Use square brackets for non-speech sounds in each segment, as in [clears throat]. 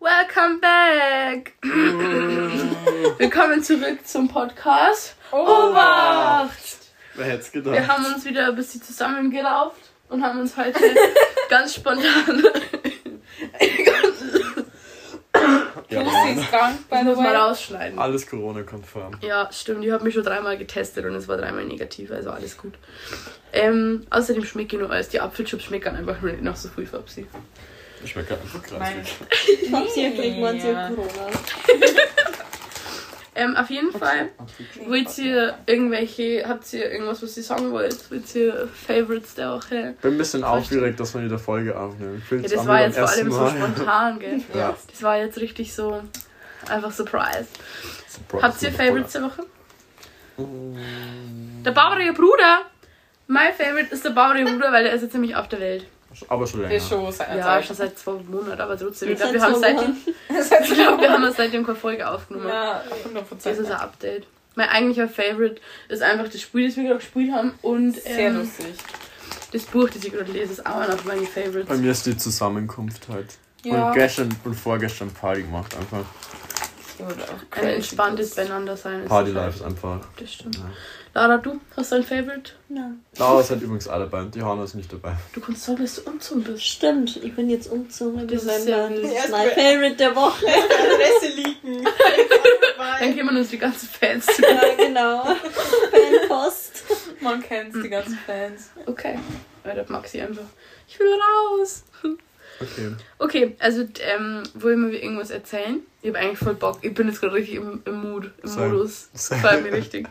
Welcome back! [laughs] Willkommen zurück zum Podcast. Obacht! Wer hätte es gedacht? Wir haben uns wieder ein bisschen zusammengerauft und haben uns heute [laughs] ganz spontan. ja, Lucy ist krank, by the muss mal way. rausschneiden. alles Corona-konform. Ja, stimmt. Ich habe mich schon dreimal getestet und es war dreimal negativ, also alles gut. Ähm, außerdem schmecke ich nur alles. Die Apfelchips schmecken einfach nur nicht nach so viel Fabsi. Ich Meine- krass. [laughs] Ich hab sie gekriegt, man sie Ja. Corona. Ähm, auf jeden Fall. Wollt ihr irgendwelche, habt ihr irgendwas, was ihr sagen wollt? Wollt ihr Favorites der Woche? bin ein bisschen aufgeregt, dass wir wieder Folge aufnehmen. Ich Ja, das war jetzt vor allem ersten so Mal. spontan, gell? [laughs] Ja. Das war jetzt richtig so einfach Surprise. Surprise, Habt ihr. Favorites der Woche? Der bauerige Bruder! Mein Favorite ist der bauerige Bruder, weil der ist jetzt nämlich auf der Welt. Aber schon länger. Der Show seit Ja, schon seit zwei Monaten, aber trotzdem. Ich glaube, wir haben seitdem, ich glaub, wir haben seitdem keine Folge aufgenommen. Ja, Das ist 100%. ein Update. Mein eigentlicher Favorite ist einfach das Spiel, das wir gerade gespielt haben. Und Sehr ähm, lustig. das Buch, das ich gerade lese, ist auch einer von meinen Bei Favorites. mir ist die Zusammenkunft halt. Ja. Und gestern und vorgestern Party gemacht einfach. Ein entspanntes ist. Beieinander sein. ist Party. Life ist einfach. Das stimmt. Ja. Lara, du hast du ein Favorite? Nein. Laura sind übrigens alle dabei und die Hanna ist nicht dabei. Du kannst sagen, dass du umzogen bist. Stimmt, ich bin jetzt umgezogen im Das ist Das ist mein Favorite der Woche. [laughs] Adresse liegen. [laughs] Dann geben wir uns die ganzen Fans zu. ja, genau. Fanpost. Man kennt die ganzen Fans. Okay. Ja, das mag sie einfach. Ich will raus. Okay. Okay, also ähm, wollen wir irgendwas erzählen? Ich habe eigentlich voll Bock. Ich bin jetzt gerade richtig im, im Mood, im. Modus. Same. Gefällt mir richtig.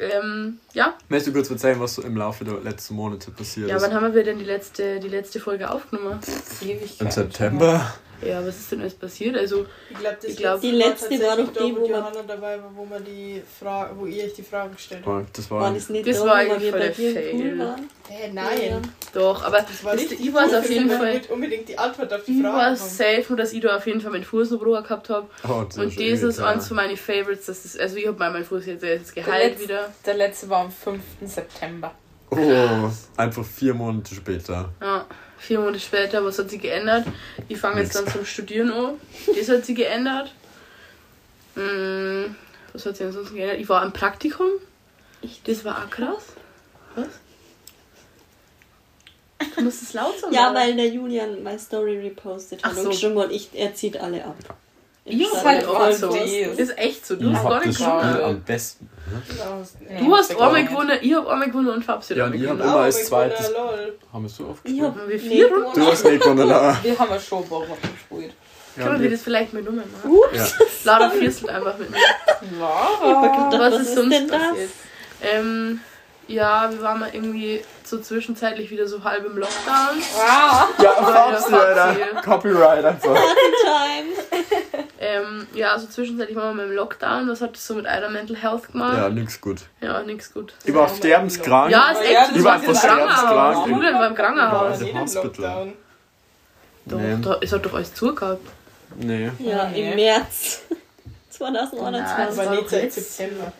Ähm, ja, Möchtest du kurz erzählen, was so im Laufe der letzten Monate passiert ja, ist? wann haben wir denn die letzte, die letzte Folge aufgenommen? Ewig. Im September? Ja, was ist denn alles passiert? Also, Ich glaube, glaub, die letzte war doch die, wo Johanna dabei war, wo man die Fra wo ihr euch die Fragen gestellt habt. Das war. War das nicht Das da, war wo eigentlich wir voll bei der Fail. Pool waren? Hä, nein. Doch, aber Das war ich weiß gut, auf jeden Fall. Ich unbedingt die Antwort auf die ich Frage war haben. safe, nur dass ich da auf jeden Fall meinen Fuß noch Bruder gehabt habe. Oh, das Und das ist eins von meinen Favorites. Das ist, also, ich habe meinen Fuß jetzt, jetzt Der geheilt letzte- wieder. Der letzte war am 5. September. Oh, einfach vier Monate später. Ja, vier Monate später, was hat sie geändert? Ich fange jetzt dann zum Studieren an. Das hat sie geändert. Hm, was hat sie ansonsten geändert? Ich war im Praktikum. Das war auch krass. Was? Du musst es laut sagen. Ja, Lara. weil der Julian meine Story repostet hat Ach und so. geschrieben hat, ich, er zieht alle ab. Ich sag halt auch so. Ist echt so. Du Ich hast gar hab nicht das gewonnen. Am besten. Du hast einmal gewonnen, ich hab einmal gewonnen und Fabsi hat Ja, und ich hab gewonnen. immer Oh, als zweites-. Haben wir so oft Ich gespielt? nicht vier gewonnen. Du hast nicht gewonnen, Lara. [laughs] Wir haben ja schon Bock gespielt. Können wir das vielleicht mit Nummer machen? ja. Lara vierstelt einfach mit mir. Ja. gedacht, Was, ist ist sonst denn das? passiert? Ähm, ja, wir waren mal irgendwie so zwischenzeitlich wieder so halb im Lockdown. Ah. Ja, Alter. Fabsi. Copyright einfach. Time. Ähm, ja, so zwischenzeitlich waren wir im Lockdown. Was hat das so mit eurer Mental Health gemacht? Ja, nix gut. Ja, nix gut. Ich war sterbenskrank. Ja, ist echt Ja, so. Du war im Krankenhaus. Krankenhaus. Julian war im Ja, Krankenhaus. im Hospital. Doch, Nee. da, es hat doch alles zugehabt. Nee. Ja, Nee. im März Das 2021. war Aber doch nicht seit. September.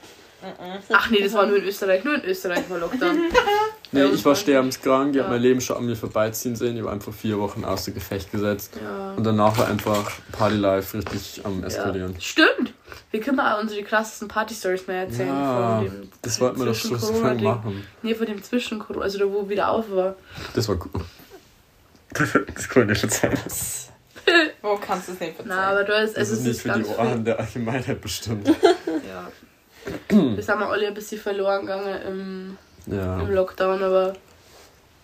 Ach nee, das war nur in Österreich. Nur in Österreich war Lockdown. [laughs] Nee, ich war sterbenskrank, ich Ja. hab mein Leben schon an mir vorbeiziehen sehen, ich war einfach vier Wochen außer Gefecht gesetzt. Ja. Und danach war einfach Party Life richtig am eskalieren. Ja. Stimmt. Wir können mal unsere krassesten Party-Stories mehr erzählen. Ja, von dem Das wollten wir doch schon so [laughs] machen. Nee, von dem zwischen also da wo wieder auf war. Das war gut. [laughs] Das konnte ich schon sein. [laughs] Wo kannst du es nicht verzeihen? Na, aber da ist, Das also ist es nicht für die Ohren der Allgemeinheit bestimmt. Ja. Wir sind wir alle ein bisschen verloren gegangen im, Ja. im Lockdown, aber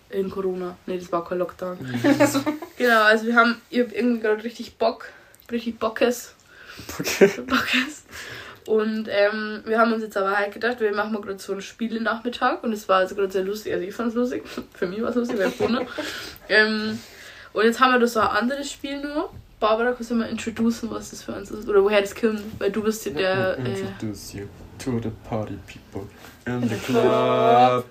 in Corona. Nee, das war kein Lockdown. [laughs] genau, also wir haben, ich hab irgendwie gerade richtig Bock, richtig Bockes. [laughs] Bockes. Und ähm, wir haben uns jetzt aber halt gedacht, wir machen mal gerade so ein Spiele-Nachmittag und es war also gerade sehr lustig. Also ich fand es lustig, [laughs] für mich war es lustig, weil Corona. ähm, und jetzt haben wir da so ein anderes Spiel nur. Barbara, kannst du mal introducen, was das für uns ist? Oder woher das kommt? Weil du bist ja der. Äh, Introduce you to the party people in the [laughs] club.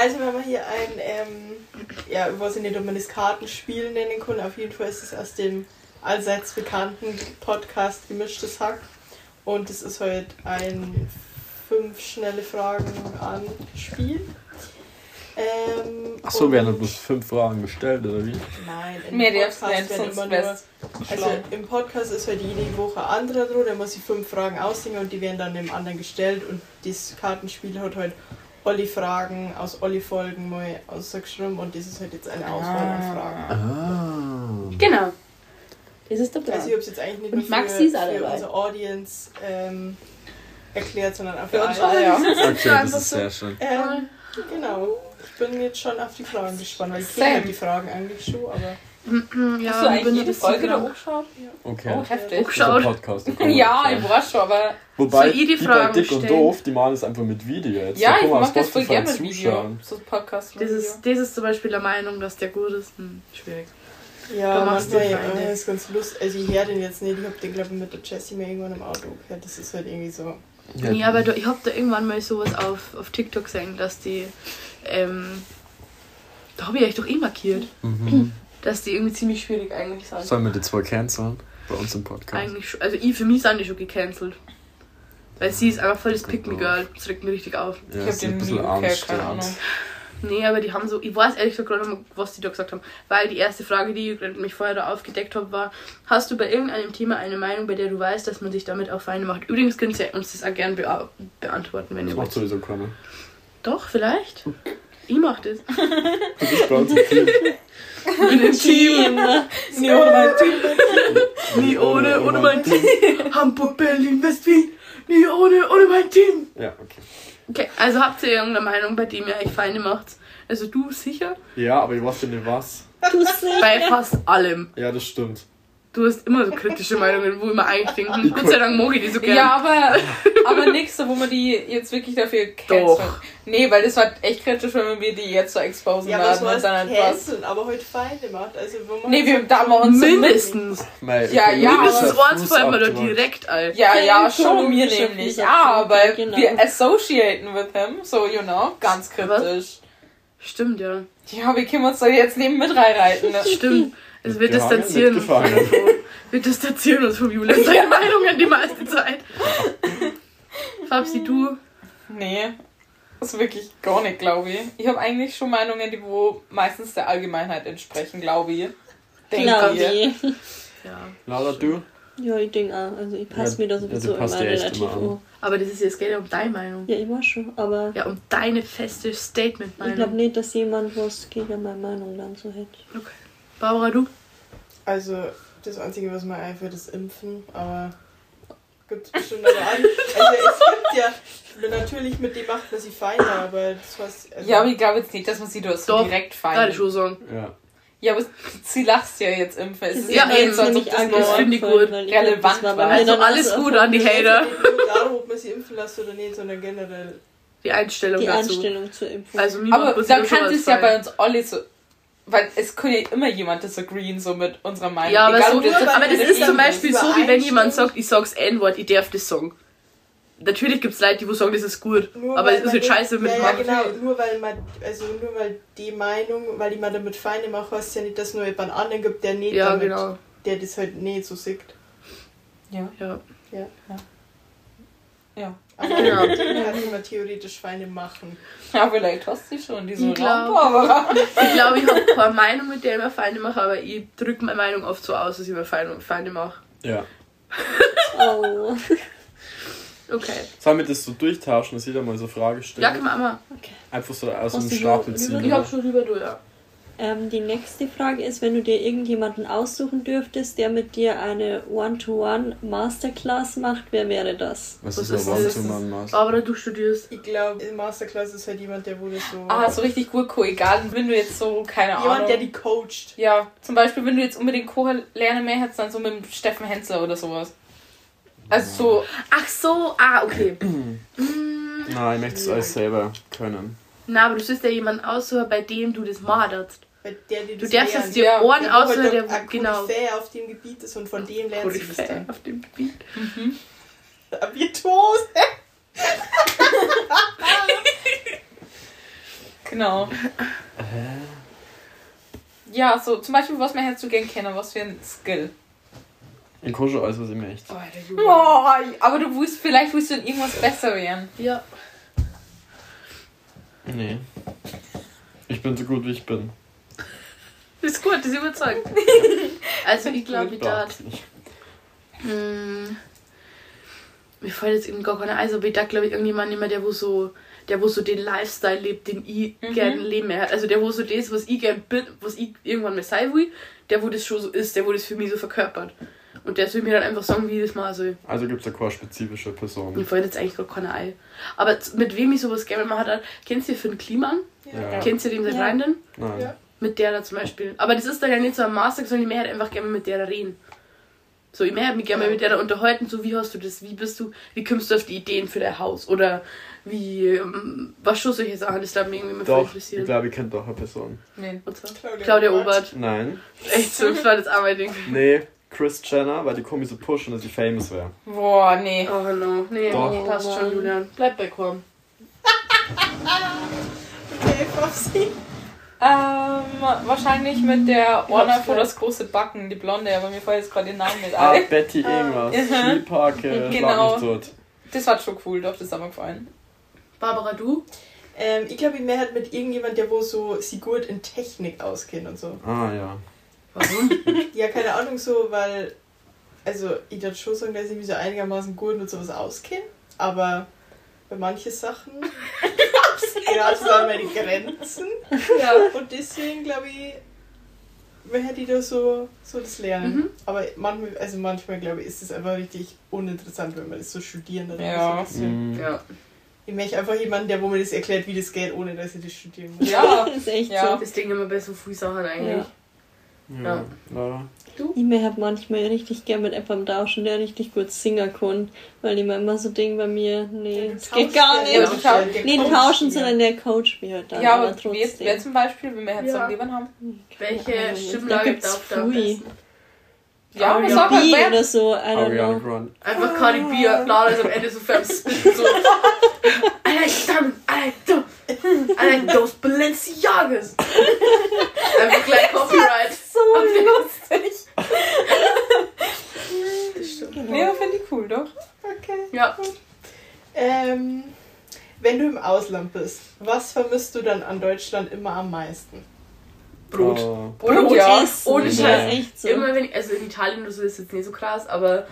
Also wenn man hier ein, ähm, ja, ich weiß nicht, ob man das Kartenspiel nennen kann, auf jeden Fall ist es aus dem allseits bekannten Podcast Gemischtes Hack. Und es ist halt ein fünf schnelle Fragen an Spiel. Ähm, Achso, werden bloß fünf Fragen gestellt, oder wie? Nein, im Mehr Podcast werden immer nur... Also schlau. im Podcast ist halt jede Woche ein anderer dran, der muss sich fünf Fragen aussingen und die werden dann dem anderen gestellt und das Kartenspiel hat halt Olli Fragen aus Olli Folgen mal ausgeschrieben und das ist halt jetzt eine Auswahl an Fragen. Ah. Genau. Das ist der Plan. Also ich habe es jetzt eigentlich nicht Und nur für, für unsere Audience ähm, erklärt, sondern auch für Für uns alle. ja. Okay, das einfach ist sehr schön. Ähm, genau. Ich bin jetzt schon auf die Fragen gespannt, weil ich kenne halt die Fragen eigentlich schon, aber ja, Hast du eigentlich bin jede das Folge da genau. hochgeschaut? Okay. Oh, heftig. Oh, Dieser Schaut. Podcast. [laughs] Ja, ich war schon, aber Wobei, Soll ich die die bei Dick und stellen? Doof, die machen es einfach mit Video jetzt. ja, Da ich mach das voll gerne mit Video. So Podcast Das ist, das ist zum Beispiel der Meinung, dass der gut ist. Hm, schwierig. ja, Du machst dir ja, Feinde. ist ganz lustig. Also ich höre den jetzt nicht, ich habe den glaube ich mit der Jessie mal irgendwann im Auto gehört. Das ist halt irgendwie so. Ja, Nee, aber du, ich hab da irgendwann mal sowas auf, auf TikTok gesehen, dass die. Ähm, da habe ich euch doch eh markiert. Mhm. Dass die irgendwie ziemlich schwierig eigentlich sind. Sollen wir die zwei canceln? Bei uns im Podcast. Eigentlich schon. Also ich, für mich sind die schon gecancelt. Weil sie ist einfach voll das Pick Me Girl. Das regt mich richtig auf. Ja, ich das hab ist den ein bisschen keine. Ahnung. Nee, aber die haben so. Ich weiß ehrlich gesagt gerade nicht was die da gesagt haben. Weil die erste Frage, die ich mich vorher da aufgedeckt habe, war: Hast du bei irgendeinem Thema eine Meinung, bei der du weißt, dass man sich damit auch Feinde macht? Übrigens könnt ihr uns das auch gerne bea beantworten, wenn Das ihr macht wollt. sowieso keiner. Doch, vielleicht. Ich mach das. Du bist bei uns im Team. Bin im Team. [laughs] Nee, ohne mein Team. Nie ohne, ohne mein Team. Hamburg, Berlin, West-Wien. Nie ohne, ohne mein Team. Ja, okay. Okay, also habt ihr irgendeine Meinung, bei dem ihr euch Feinde macht? Also du sicher? Ja, aber ich weiß ja nicht was. Du sicher? Bei fast allem. Ja, das stimmt. Du hast immer so kritische Meinungen, wo denke, hm, Gott sei Dank mag ich die so gerne. Ja, aber, aber so, wo man die jetzt wirklich dafür canceln. Doch. Nee, weil das war echt kritisch, wenn wir die jetzt so exposen Ja, so und dann etwas. Canceln, aber heute Feinde macht. Also wo man Nee, wir, da haben wir uns Mindestens. Ja, ja, Mindestens wir da Fußabdruck. direkt ein. Ja, ja, Ja, schon mir nämlich. Fußabdruck, Aber genau. wir associaten with him, so, you know, ganz kritisch. Stimmt, ja. Ja, wir können uns da jetzt neben mit reinreiten. Ne? Stimmt. Also wir [laughs] ja distanzieren uns. Wir distanzieren uns von Julian seine Meinungen die meiste Zeit. Fabsi, du? Nee, das ist wirklich gar nicht, glaube ich. Ich habe eigentlich schon Meinungen, die wo meistens der Allgemeinheit entsprechen, glaube ich. Glaube ich. Ja. Laura, du? Ja, ich denke auch. Also ich passe Ja, mir da ja, sowieso passt immer dir echt relativ immer an. Aber das ist jetzt geht ja um deine Meinung. Ja, ich war schon, aber Ja, um deine feste ich glaube Statement-Meinung. nicht, dass jemand was gegen meine Meinung dann so hätte. Okay. Barbara, du? Also, das Einzige, was mir einfällt, ist Impfen, aber gibt es bestimmt eine andere. Also, es gibt ja, natürlich mit dem macht man sie Feinde, aber das was. Also, Ja, aber ich glaube jetzt nicht, dass man sie da so direkt Kann feiern. ich schon sagen. Ja. Ja, aber sie lasst ja jetzt impfen. Es ist Ja, ja, eben, nicht so, nämlich das das finde ich gut. relevant das war Also dann alles gut an die Hater. nicht darum, ob man sie impfen lässt oder nicht, sondern generell. Die Einstellung Die dazu. Einstellung zur Impfung. Also Aber das dann kann es ja fein. bei uns alle so... Weil es kann ja immer jemand disagreeen so mit unserer Meinung. Ja, aber, Egal, so, jetzt- aber das ist zum Beispiel so, wie wenn jemand sagt, ich sag's N-Wort, ich darf das sagen. Natürlich gibt's Leute, die sagen, das ist gut. Nur aber es ist halt scheiße mit ja, ja, genau, nur weil man, also nur weil die Meinung, weil ich mir damit Feinde mache, heißt ja nicht, dass es nur jemand anderen gibt, der nicht Ja, damit, genau. der das halt nicht so sieht. Ja. Ja. Ja. Aber Ja. kann man theoretisch Feinde machen. ja, vielleicht hast du schon diesen Ich glaub- Raum, aber... Ich glaube, ich habe keine Meinung, mit der ich mir Feinde mache, aber ich drücke meine Meinung oft so aus, dass ich mir Feinde, mache. Ja. oh. Okay. Sollen wir das so durchtauschen, dass jeder mal so Frage stellt? Ja, kann man auch mal. Einfach so aus Hast dem du Stapel so ziehen. Ich habe schon rüber durch, ja. Ähm, die nächste Frage ist, wenn du dir irgendjemanden aussuchen dürftest, der mit dir eine One-to-One Masterclass macht, wer wäre das? Was Was ist ist ein das? One-to-Man-Maß? Barbara, du studierst. Ich glaube, in Masterclass ist halt jemand, der wurde so. Ah, so richtig gut cool. Egal, wenn du jetzt so, keine jemand, Ahnung... der die coacht. Ja, zum Beispiel, wenn du jetzt unbedingt Koch lernen mehr hättest, dann so mit dem Steffen Hensler oder sowas. Also so, Ach so, ah, okay. [clears throat] Nein, ich möchte es alles selber können. Na, aber du sollst ja jemanden aussuchen, bei dem du das morderst. Weil der, dir Du das darfst jetzt dir Ja, Ohren Der, halt aussuchen, der der, ein genau. Auf dem Gebiet ist und von dem lernt sie das dann. auf dem Gebiet. Virtuos! [laughs] genau. Ja, so zum Beispiel, was man hättest du gern kennen, was für ein Skill. Was ich möchte. Oh, der Junge. Oh, aber du wusst, vielleicht willst du in irgendwas besser werden. Ja. Nee. Ich bin so gut wie ich bin. [laughs] Das ist gut, das ist überzeugt. [laughs] also ich glaube, ich ich- Hm, mir fällt jetzt irgendwie gar keine ein, aber ich dachte, glaube ich, irgendjemand immer, der wo so, der wo so den Lifestyle lebt, den ich Mhm. gerne leben möchte. Also der wo so das, was ich gern bin, was ich irgendwann mal sein will, der wo das schon so ist, der wo das für mich so verkörpert. Und der soll mir dann einfach sagen, wie ich das mal soll. Also gibt es da keine spezifische Mir Person. fällt jetzt eigentlich gar keine ein. Aber mit wem ich sowas gerne machen hat, kennst du für den Kliman? Ja. Kennst du den seit Ja. Nein. Ja. Mit der da zum Beispiel. Aber das ist dann ja nicht so am Master, sondern ich möchte halt einfach gerne mit der da reden. So, ich möchte mich gerne Ja. mit der da unterhalten, so wie hast du das, wie bist du, wie kommst du auf die Ideen für dein Haus? Oder wie, ähm, was schon solche Sachen, das da mich irgendwie mal voll Doch, ich interessiert. glaube, ich kenne doch eine Person. Nee. Und so. Claudia, Claudia Obert. Nein. Echt so, das war das Ding. Nee, Chris Jenner, weil die kommen so pushen, dass sie famous wäre. Boah, nee. Oh no, nee, Doch. passt schon, Julian. Bleib bei Korn. Okay, Fafsi. Ähm, wahrscheinlich mit der Orna für das große Backen, die Blonde, aber mir fällt jetzt gerade den Namen nicht Ah, ein. Betty irgendwas. Skiparke, [laughs] Genau. tot. Das war schon cool, doch, das hat mir gefallen. Barbara, du? Ähm, ich glaube, ich mehr halt mit irgendjemand, der wo so sie gut in Technik auskennt und so. Ah, ja. Warum? [laughs] Ja, keine Ahnung, so, weil. Also, ich würde schon sagen, dass ich mich so einigermaßen gut mit sowas auskenne, aber bei manchen Sachen [laughs] gerade so an meine Grenzen. ja. Und deswegen glaube ich, hätte ich da so, so das Lernen. Mhm. Aber manchmal, also manchmal glaube ich, ist es einfach richtig uninteressant, wenn man das so studieren oder Ja. so. ein bisschen. Mhm. Ja. Ich möchte einfach jemanden, der wo mir das erklärt, wie das geht, ohne dass ich das studieren muss. Ja, [laughs] ist echt Ja. Das Ding immer bei so früh Sachen eigentlich. Ja. Ja. Lara. so. Ich mir halt manchmal richtig gern mit jemandem tauschen, der richtig gut singen kann. Weil ich mir immer so denke bei mir, nee, Du das geht gar ja, nicht. du tauschst- der Nee, tauschen, sondern der Coach mir halt dann. ja aber aber trotzdem. wer zum Beispiel, wenn wir jetzt Ja. Leben haben? Welche Stimmlage da gibt's darf da? Ja, was sag mal, B wer? oder so, I don't Ariana know. Grande. Einfach Cardi B, Lara ist am Ende so fern spitten, so. [laughs] I like Diamond, I like them, I like those Balenciagas. Einfach gleich Copyright. So lustig. [laughs] Das stimmt. Finde ich cool, doch. Okay. Ja, Ähm, wenn du im Ausland bist, was vermisst du dann an Deutschland immer am meisten? Brot. Oh. Brot, Brot, ja. Essen, Ohne ja, Scheiß. echt so. Immer wenn ich, also in Italien oder so ist jetzt nicht so krass, aber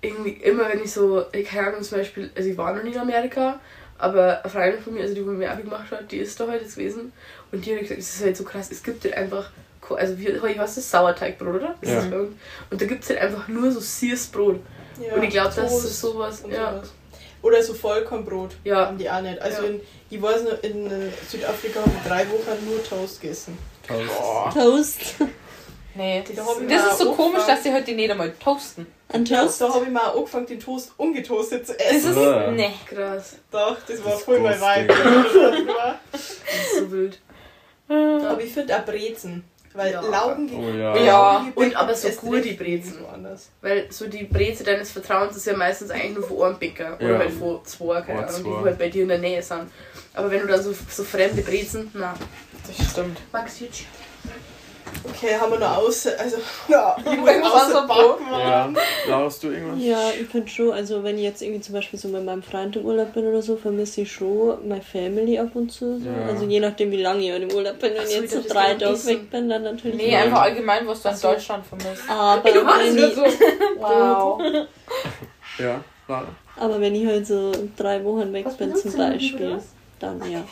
irgendwie immer wenn ich so, ich keine Ahnung, zum Beispiel, also ich war noch nie in Amerika, aber eine Freundin von mir, also die, die mir Abi gemacht hat, die ist da heute jetzt gewesen und die hat gesagt, es ist halt so krass, es gibt halt einfach, also wie, was ist das? Sauerteigbrot, oder? Das Ja. ist uns. Und da gibt es halt einfach nur so Sears-Brot. Ja, und ich glaube, das ist sowas, ja. sowas. Oder so Vollkornbrot Ja. haben die auch nicht. Also Ja. in, ich weiß noch, in äh, Südafrika haben wir drei Wochen nur Toast gegessen. Toast. Toast. Nee, Da hab ich das ist so komisch, dass sie heute nicht einmal toasten. Ein Ja, Toast. da habe ich mal auch angefangen, den Toast ungetoastet zu Das essen. ist. Ja. Nee. Krass. Doch, das war Das voll mein. Vibe. [laughs] Das ist so wild. Aber ich finde auch Brezen. Weil Ja. Laugen Oh ja. Ja. Und aber so gute Brezen. Woanders. Weil so die Breze deines Vertrauens ist ja meistens eigentlich nur von einem Bäcker. Oder Ja. halt von zwei, keine Ahnung, die halt bei dir in der Nähe sind. Aber wenn du dann so, so fremde Brezen, na. Das stimmt. Max jetzt. Okay, haben wir noch außer. Also, [laughs] ja, [laughs] Irgendwas außer Brot. Ja. Hast du irgendwas? Ja, ich finde schon, also wenn ich jetzt irgendwie zum Beispiel so mit meinem Freund im Urlaub bin oder so, vermisse ich schon meine Family ab und zu. So. Ja. Also je nachdem, wie lange ich im Urlaub bin. Wenn Ach ich so, jetzt so drei Tage weg bin, dann natürlich Nee. Ja. einfach allgemein, was du in so. Deutschland vermisst. [laughs] Aber Du wenn, ich, so. Wow. Ja, Lara. aber wenn ich halt so drei Wochen weg Was bin zum Beispiel, dann ja.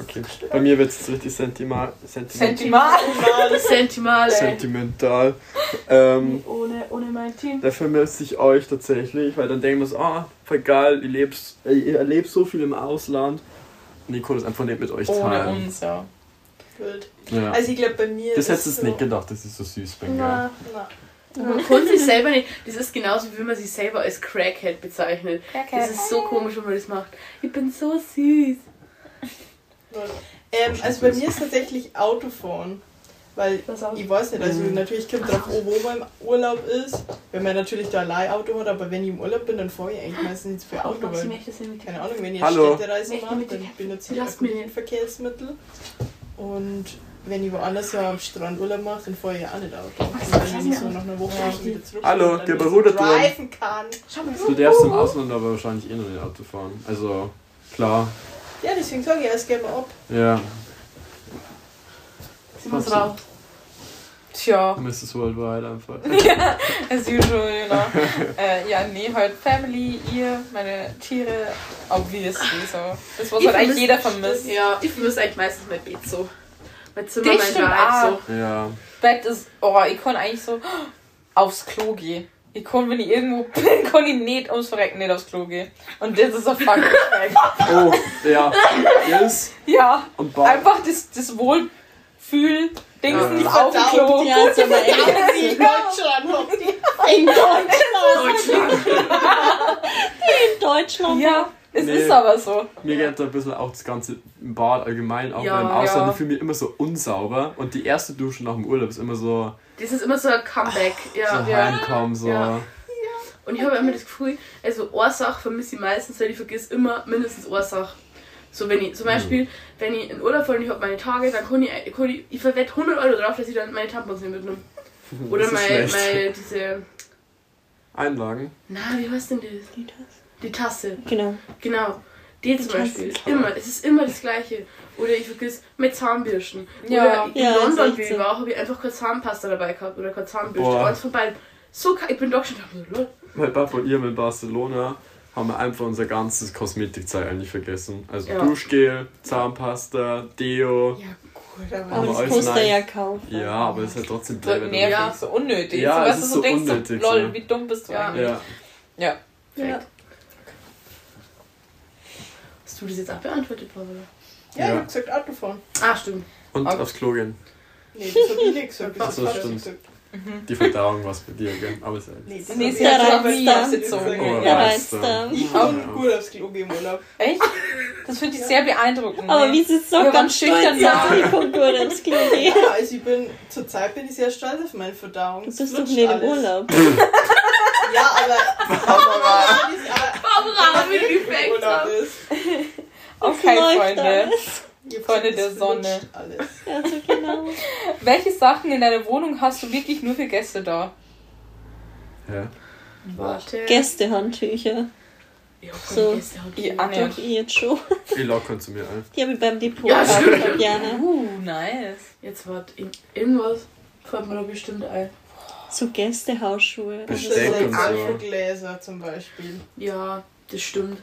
Okay. Bei mir wird es richtig sentimental. Sentimental. Sentimental. Sentimental. Ähm, Ohne, ohne mein Team. da vermisse ich euch tatsächlich, weil dann denken wir so, ah, voll geil, ihr lebt, äh, ihr erlebt so viel im Ausland. Und ich konnte es einfach nicht mit euch Ohne teilen. uns, ja. Wild. Ja. Also, ich glaube, bei mir. das ist hättest du so, nicht gedacht, dass ich so süß bin, gell? Na, Na, man kann sich selber nicht. Das ist genauso, wie man sich selber als Crackhead bezeichnet. Das ist so komisch, wenn man das macht. Ich bin so süß. Ähm, also, bei mir ist tatsächlich Autofahren. Weil ich weiß nicht, also Mhm. natürlich kommt drauf an, wo man im Urlaub ist. Wenn man natürlich da allein Auto hat, aber wenn ich im Urlaub bin, dann fahre ich eigentlich meistens nicht für Auto, weil keine Ahnung, wenn ich eine Städtereise mache, dann benutze ich Verkehrsmittel. Und wenn ich woanders so am Strand Urlaub mache, dann fahre ich ja auch nicht Auto. Und dann, wenn ich so nach einer Woche Ja. wieder zurück Hallo, bin, dann der driven kann. Schau mal, Du darfst im Ausland aber wahrscheinlich eh noch nicht Auto fahren. Also, klar. Ja, deswegen sage ich erst gerne mal ab. Ja. Sie muss raus. Tja, Mrs. Worldwide einfach. [laughs] as usual, you know. äh, ja, nee, heute Family, ihr, meine Tiere, obviously so. Das, was Ich halt eigentlich jeder vermisst. Ja, ich vermisse eigentlich meistens mein Bett so. Mein Zimmer, Das mein Vibe so. Ja. Bett ist, oh, ich kann eigentlich so [gasps] aufs Klo gehen. Ich kann, wenn ich irgendwo bin, [laughs] kann ich nicht ums Verrecken nicht aufs Klo gehen. Und das ist ein fucking Fact. Oh, ja. Yes. Ja, Und Bad. einfach das, das Wohlfühl, Dings Ja. nicht auf dem Klo. [laughs] Ja, ist aber Ja, echt wie [laughs] in Deutschland in Deutschland. Deutschland. In Deutschland. Ja, es Nee. ist aber so. Mir geht da ein bisschen auch das Ganze Bad allgemein, auch Ja, im Ausland, ja. ich fühle mich immer so unsauber. Und die erste Dusche nach dem Urlaub ist immer so, Das ist immer so ein Comeback. Ja. so Ja. heimkommen, so. Ja. Und ich habe immer das Gefühl, also Ursache vermisse ich meistens, weil ich vergesse immer mindestens Ursache. So wenn ich, zum Beispiel, wenn ich in Urlaub fahre und ich habe meine Tage, dann kann ich, kann ich, ich verwette 100 Euro drauf, dass ich dann meine Tampons nicht mitnehme. [laughs] Oder Das ist meine, meine, diese, Einlagen. na, wie heißt denn das? Die Tasse. Genau. Genau. Die zum Tasse. Beispiel. Immer. Es ist immer das Gleiche. Oder ich vergesse mit Zahnbürsten. Ja. Oder in Ja, London, wie ich so. war, habe ich einfach keine Zahnpasta dabei gehabt. Oder keine Zahnbürste. Eins von beiden. So ich bin doch schon da. lol. Mein Papa und ihr in Barcelona haben wir einfach unser ganzes Kosmetikzeug eigentlich vergessen. Also Ja. Duschgel, Zahnpasta, Deo. Ja, gut, aber. Das musst du ja kaufen. Ja, aber es ist halt trotzdem So blöd. nervig, Ja. so unnötig. Ja, so, es ist so so denkst unnötig, du, lol, so. wie dumm bist du Ja. eigentlich? Ja. Ja. Ja. Hast du das jetzt auch beantwortet, Paula? Ja, ich Ja. hab gesagt Autofahren. Ah, stimmt. Und Okay. aufs Klo gehen. Nee, das hab ich nicht gesagt. Ach Das so, hast du stimmt. gesagt. Die Verdauung war bei dir, gell? Aber es ist Nee, das ich nie da. abgezogen. Oh, Ja. Da. Ich Ja. bin gut aufs Klo gehen im Urlaub. Echt? Das finde ich sehr beeindruckend. Aber ne? wie sie es so Wir ganz schüchtern da. ich komme gut ins Klo [laughs] gehen. Ja, also ich bin, zurzeit bin ich sehr stolz auf meine Verdauung. Das Es ist doch nicht im alles. Urlaub. [laughs] Ja, aber. [laughs] Warum haben wir die Facts Urlaub ab? ist. Okay, Freunde. alles. Ihr Freunde der Sonne. Alles. Ja, so genau. [laughs] Welche Sachen in deiner Wohnung hast du wirklich nur für Gäste da? Ja. Warte. Gästehandtücher. Ja, So. Ich die- auch Doch, ich jetzt schon. [laughs] Ich lockern zu mir ein. Die habe ich beim Depot Ja, gerne. Uh, nice. Jetzt warte, in- irgendwas fällt mir da bestimmt ein. So Gästehausschuhe. Das Besteck ist und ein so. Gläser zum Beispiel. Ja, das stimmt.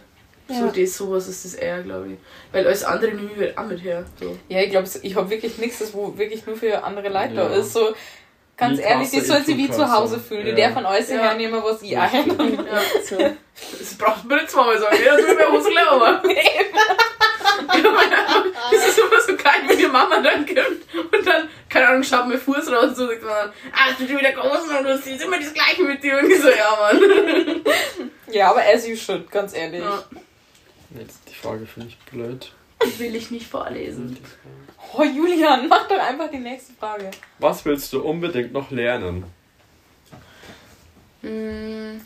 Ja. So das, sowas ist das eher, glaube ich. Weil alles andere nehme ich halt auch mit her. So. Ja, ich glaube, ich habe wirklich nichts, das wo wirklich nur für andere Leute da Ja. ist. So, ganz Wie ehrlich, die sollen sich wie zu Hause fühlen. Die Ja. darf von alles Ja. hernehmen, was ich ein. Ja. So. Das braucht man nicht zweimal sagen. Ja, du mir Hose aber. Das ist immer so geil, wenn die Mama dann kommt und dann, keine Ahnung, schaut mir Fuß raus und so sagt man dann, ah, du wieder Hosen und du siehst immer das Gleiche mit dir. Und ich so, ja, Mann. Ja, aber as you should, ganz ehrlich. Ja, Nee, die Frage finde ich blöd. will ich nicht vorlesen. Oh, Julian, mach doch einfach die nächste Frage. Was willst du unbedingt noch lernen? Mm,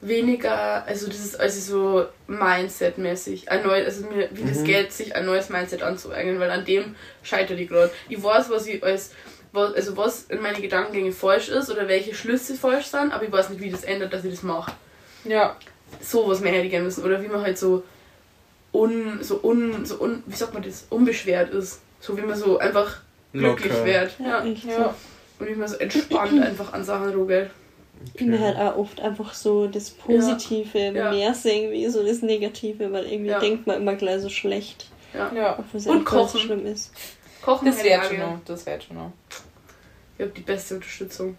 weniger, also das ist also so Mindset-mäßig. Also mir, wie das Mhm. Geld sich ein neues Mindset anzueignen, weil an dem scheitert ich gerade. Ich weiß, was ich als was, also was in meine Gedankengänge falsch ist oder welche Schlüsse falsch sind, aber ich weiß nicht, wie das ändert, dass ich das mache. Ja, So was mehr hätte ich gerne wissen. Oder wie man halt so un, so un, so un, wie sagt man das, unbeschwert ist. So wie man so einfach glücklich Locker. wird. Ja, Ja. ja. so. Und wie man so entspannt [clears throat] einfach an Sachen ruckelt. Ich mir halt auch oft einfach so das Positive Ja. mehr sehen, wie so das Negative, weil irgendwie Ja. denkt man immer gleich so schlecht, Ja. ja. Und nicht so kochen. schlimm ist. Kochen Das auch schon noch. Das wird schon noch. Ich habe die beste Unterstützung.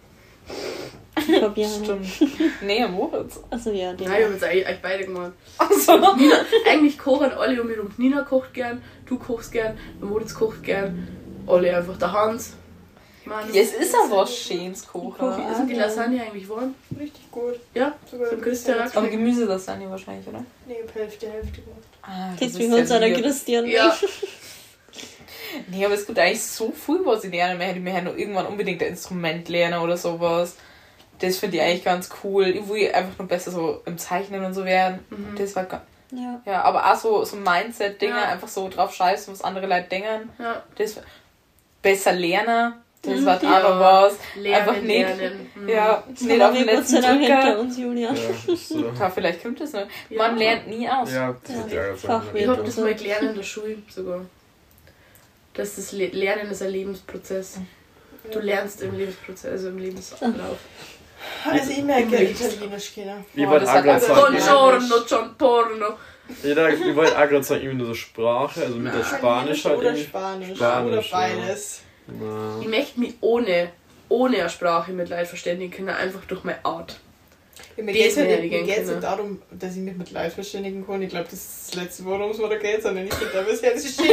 [laughs] Fabiane. Stimmt. Nee, Moritz. Also ja, den. Nein, ich habe jetzt eigentlich beide gemacht. Also, Nina, eigentlich kochen alle um mich rum. Nina kocht gern, du kochst gern, der Moritz kocht gern, alle einfach der Hans. Mann, ja, es ist ja was Schönes Kochen. kochen. Wie ist denn die Lasagne eigentlich warm? Richtig gut. Ja, Sogar Von Christian bisschen- Aber Gemüse das dann ja wahrscheinlich, oder? Nee, Hälfte, Hälfte gemacht. Ah, bist uns der lieb. Christian. Ja. [laughs] Nee, aber es gibt eigentlich so viel, was ich lernen möchte. Ich möchte noch irgendwann unbedingt ein Instrument lernen oder sowas. Das finde ich eigentlich ganz cool. Ich will einfach nur besser so im Zeichnen und so werden. Mhm. Das war Ja. ja, aber auch so, so Mindset-Dinge, Ja. einfach so drauf scheißen, was andere Leute denken. Ja, Das besser lernen, das Mhm. wird Ja. auch noch was. lernen, Einfach nicht. lernen. Mhm. Ja, Das nicht auf den letzten Dank hinter Drücker. uns, Julian. Ja, so. Ja, vielleicht kommt das noch. Ja. Man lernt nie aus. Ja, das Ja. wird ja Fachwirt. Ich habe das mal gelernt in der Schule sogar. dass das Le Lernen ist ein Lebensprozess. Du lernst im Lebensprozess, also im Lebensablauf. Also ich merke Italienisch kennen. Ich Oh, wollte das auch gerade sagen, Buongiorno, jeder, ich wollte auch gerade sagen, irgendwie so Sprache, also mit der Spanisch halt Oder. Spanisch. Spanisch, oder beides. Ja. Ich möchte mich ohne, ohne eine Sprache mit Leid verständigen können, einfach durch meine Art. Ja, mir Die geht es ist mir halt darum, dass ich mich mit Leid verständigen kann. Ich glaube, das ist das Letzte, worum es mir da geht, sondern ich finde, das ist jetzt schön.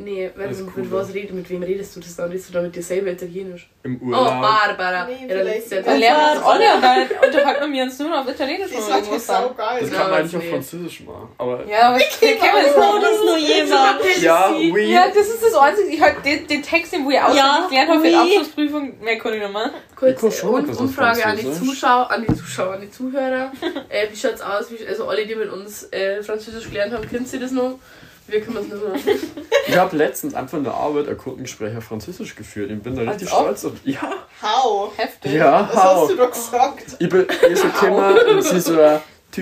Nee, wenn du mit cool, was redest, mit wem redest du das dann? Redest du da mit dir selber Italienisch? Im Oh, Urlaub. Barbara. Nee, ja, dann Dann wir uns alle dann unterhalten wir uns nur noch auf Italienisch Das oder irgendwas dann. geil. das Ja, kann man eigentlich auf Französisch machen. Aber Ja, aber ich kenne das Oh, noch. nur jemand. ja, oui. Ja, das ist das Einzige. Ich halt den, den Text, den ich auswendig Ja, gelernt habe für die. Abschlussprüfung, mehr kann ich nicht mehr. Kurz Umfrage an die. Zuschauer, an die Zuschauer, an die Zuhörer. [laughs] äh, wie schaut's aus? Wie, also alle, die mit uns äh, Französisch gelernt haben, kennen sie das noch? Wir können es nicht mehr. Ich habe letztens einfach in der Arbeit ein Kundengespräch auf Französisch geführt. Ich bin da richtig ob? stolz auf. Ja, How? Heftig. ja, Was hast hau. du da gesagt? Ich bin ich so gekommen und sie so,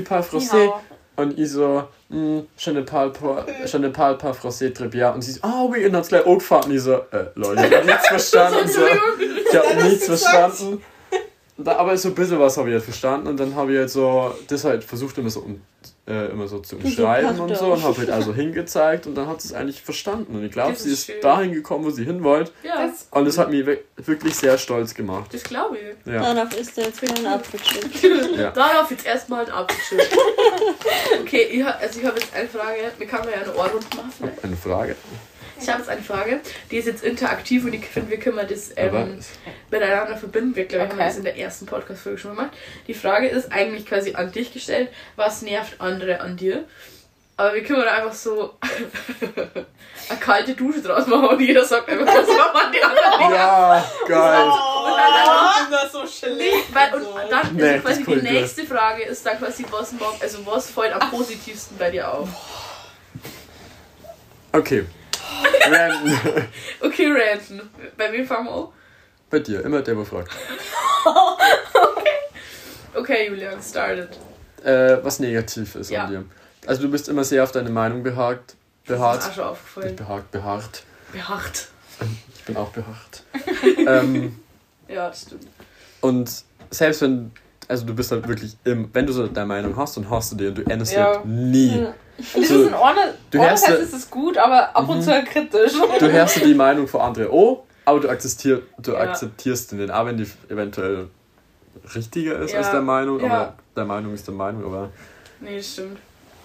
parles français. Und ich so, hm, je ne parle pas, je ne parle pas français très bien. Und sie so, ah oui, und hat's gleich angefangen. Und ich so, äh, Leute, ich hab nichts verstanden. [laughs] so, ich hab Dann hast nichts verstanden. Da, aber so ein bisschen was habe ich halt verstanden. Und dann habe ich halt so, das halt versucht immer so, um, äh, immer so zu so umschreiben und so. Und habe halt also hingezeigt. Und dann hat sie es eigentlich verstanden. Und ich glaube, sie ist ist schön. dahin gekommen, wo sie hin wollte. Ja, Das- Und das hat mich we- wirklich sehr stolz gemacht. das glaube ich. Ja. Darauf ist er jetzt kein Apfelchip. [laughs] Ja. Darauf jetzt erstmal ein Apfelschritt. [laughs] okay, ich hab, also ich habe jetzt eine Frage. Mir kann man ja eine Ohrrunde machen. Eine Frage. [laughs] Ich habe jetzt eine Frage, die ist jetzt interaktiv und ich finde, wir können das Wer ähm, miteinander verbinden. Wir, glaube ich, haben Okay. das in der ersten Podcast-Folge schon gemacht. Die Frage ist eigentlich quasi an dich gestellt. Was nervt andere an dir? Aber wir können da einfach so [laughs] eine kalte Dusche draus machen und jeder sagt einfach, was man die anderen Ja, geil. Oh, Und dann- ich bin da so schlecht. Weil, und so. dann Nee, ist das quasi ist die cool, nächste Frage ist dann quasi, was, also was fällt am positivsten bei dir auf? Okay. Random. [laughs] Okay, Ranton. Bei wem fangen wir an? Bei dir, immer der, der fragt. Okay, Julian, started. Äh, was negativ ist Ja. an dir. Also du bist immer sehr auf deine Meinung behagt. Das ist Beharrt. mir auch schon Nicht aufgefallen. behagt, beharrt. Behaart. Ich bin auch beharrt. [laughs] ähm, Ja, das stimmt. und selbst wenn, also du bist halt wirklich im, wenn du so deine Meinung hast, dann hast du die und du änderst die Ja. halt nie. Ja. Das So, ist in Ordnung. du hörst ist es gut, aber ab und Mhm. zu halt kritisch. Du hörst die Meinung von anderen an, aber du, akzeptier, du Ja. akzeptierst nicht, auch wenn die eventuell richtiger ist Ja. als der Meinung, Ja. aber der Meinung ist der Meinung, aber Nee, das stimmt.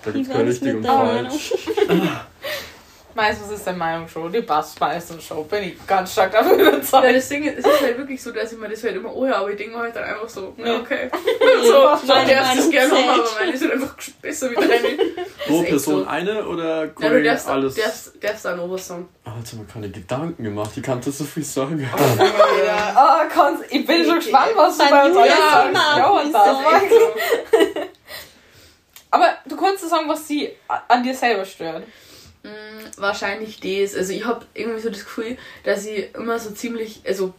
da gibt es war kein das richtig und falsch. [laughs] Meistens ist der Meinung schon, die passt meistens schon. Bin ich ganz stark dafür Ja, überzeugt. das Ding ist, es ist halt wirklich so, dass ich mir das halt immer, oh ja, aber ich denke mir halt dann einfach so, ja, Ja. okay. [laughs] So, so der darfst es gerne machen, aber meine ist halt einfach besser wie deine. [laughs] Pro Person so. eine oder Ja, du Kollege darfst, alles? darfst, darfst auch noch was sagen. Ah, jetzt haben wir keine Gedanken gemacht, ich kann das so viel sagen. [laughs] Ja. Ah, Konz, ich bin schon gespannt, was du bei uns alles sagst. Ja. Aber du kannst sagen, was sie an dir selber stört. Wahrscheinlich das. Also ich habe irgendwie so das Gefühl, dass ich immer so ziemlich, also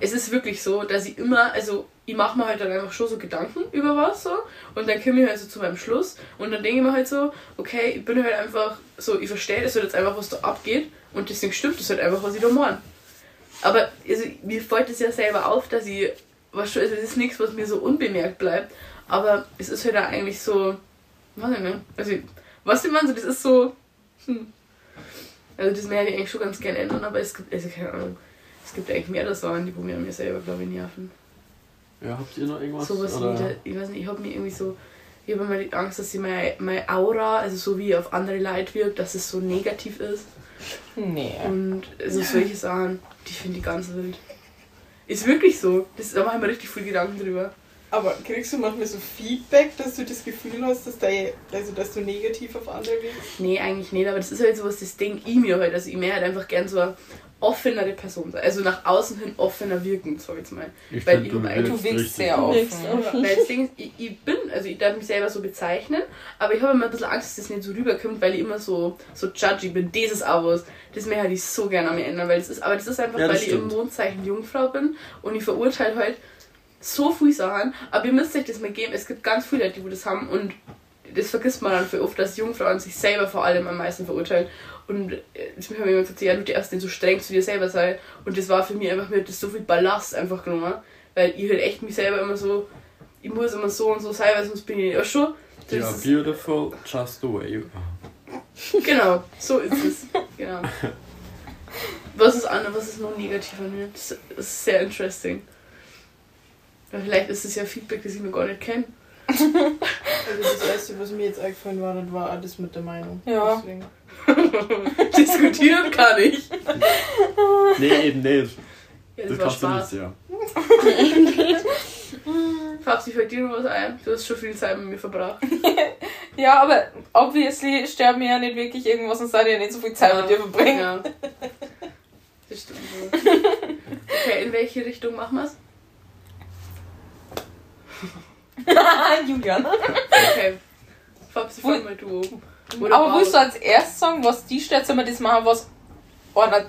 es ist wirklich so, dass ich immer, also ich mache mir halt dann einfach schon so Gedanken über was so und dann komme ich halt so zu meinem Schluss und dann denke ich mir halt so, okay, ich bin halt einfach so, ich verstehe das halt jetzt einfach, was da abgeht und deswegen stimmt das halt einfach, was ich da meine. Aber also, mir fällt es ja selber auf, dass ich, was also es ist nichts, was mir so unbemerkt bleibt, aber es ist halt auch eigentlich so, weiß ich nicht, also was ich meine, so das ist so, hm. Also das werde ich eigentlich schon ganz gerne ändern, aber es gibt, also keine Ahnung, es gibt eigentlich mehr Sachen, die wo mir an mir selber, glaube ich, nerven. Ja, habt ihr noch irgendwas? Sowas oder? wie, der, ich weiß nicht, ich habe mir irgendwie so, ich habe immer die Angst, dass sie meine, meine Aura, also so wie auf andere Leute wirkt, dass es so negativ ist. Nee. Und also solche Sachen, die finde ich ganz wild. Ist wirklich so. Das, da mache ich mir richtig viel Gedanken drüber. Aber kriegst du manchmal so Feedback, dass du das Gefühl hast, dass, dein, also, dass du negativ auf andere wirkst? Nee, eigentlich nicht, aber das ist halt sowas, das denke ich mir halt. Also ich mehr halt einfach gern so eine offenere Person sein. Also nach außen hin offener wirken, sag ich jetzt mal. Ich Weil find, ich du Du wirkst sehr offen. Weil das Ding ist, ich, ich bin, also ich darf mich selber so bezeichnen, aber ich habe immer ein bisschen Angst, dass das nicht so rüberkommt, weil ich immer so, so judgy bin. Das ist auch was. Das mehr hätte ich so gerne an mir ändern, weil das ist, aber das ist einfach, Ja, das weil ich im stimmt. Mondzeichen Jungfrau bin und ich verurteile halt so viele Sachen, aber ihr müsst euch das mal geben, es gibt ganz viele Leute, die das haben und das vergisst man dann für oft, dass Jungfrauen sich selber vor allem am meisten verurteilen. Und äh, ich habe mir gesagt, ja, du darfst nicht so streng zu dir selber sein. Und das war für mich einfach, mir hat das so viel Ballast einfach genommen. Weil ich halt echt mich selber immer so, ich muss immer so und so sein, weil sonst bin ich ja schon. You Das are ist, beautiful just the way you are. genau, so ist es. Genau. [laughs] Was ist Anne, was ist noch negativ an mir? Das ist sehr interesting. Weil vielleicht ist es ja Feedback, das ich noch gar nicht kenne. Also das erste, was mir jetzt eingefallen war, das war alles mit der Meinung. Ja. [laughs] Diskutieren kann ich. Nee, eben nicht. Ja, Das das war kannst du nicht, ja. Fabsi, fällt dir noch was ein? Du hast schon viel Zeit mit mir verbracht. [laughs] Ja, aber obviously sterben mir ja nicht wirklich irgendwas und seid ja nicht so viel Zeit mit dir verbringen. Ja. Das stimmt so. [laughs] Okay, in welche Richtung machen wir es? [laughs] Julian. Okay. Fabsi, fang mal du. Aber willst du als erstes sagen, was die stellt, soll man das machen, was. Oder,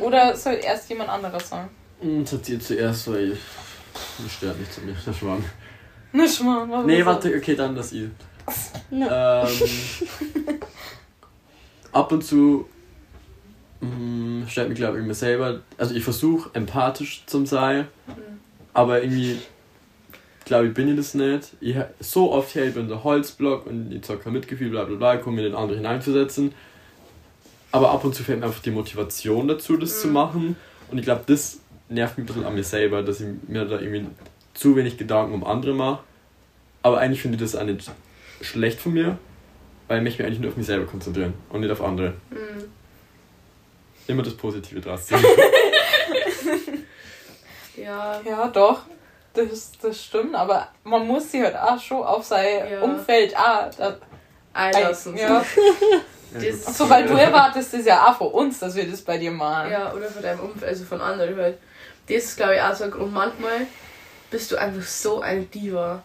oder soll erst jemand anderes sagen? Hm, Das ihr zuerst, weil ich. Das stört nicht zu mir, der Schwan. Nicht mal. was Nee, warte, okay, dann das I. Na, Ähm, ab und zu mh, stellt mich, glaube ich, mir selber. Also, ich versuche empathisch zu sein, aber irgendwie. Glaube ich, bin ich das nicht. Ich, so oft hier, ich bin der Holzblock und ich zeige kein Mitgefühl, bla bla bla, ich komme mir in den anderen hineinzusetzen. Aber ab und zu fehlt mir einfach die Motivation dazu, das zu Mhm. machen. Und ich glaube, das nervt mich ein bisschen an mir selber, dass ich mir da irgendwie zu wenig Gedanken um andere mache. Aber eigentlich finde ich das auch nicht schlecht von mir, weil ich möchte mich eigentlich nur auf mich selber konzentrieren und nicht auf andere. Mhm. Immer das Positive draus ziehen. [laughs] [laughs] Ja. Ja, doch. Das, das stimmt, aber man muss sich halt auch schon auf sein Ja. Umfeld auch. Da, Einlassen. ja. [laughs] Das- So, weil du erwartest das ja auch von uns, dass wir das bei dir machen. Ja, oder von deinem Umfeld, also von anderen halt. Das ist, glaube ich, auch so ein Grund. Manchmal bist du einfach so eine Diva.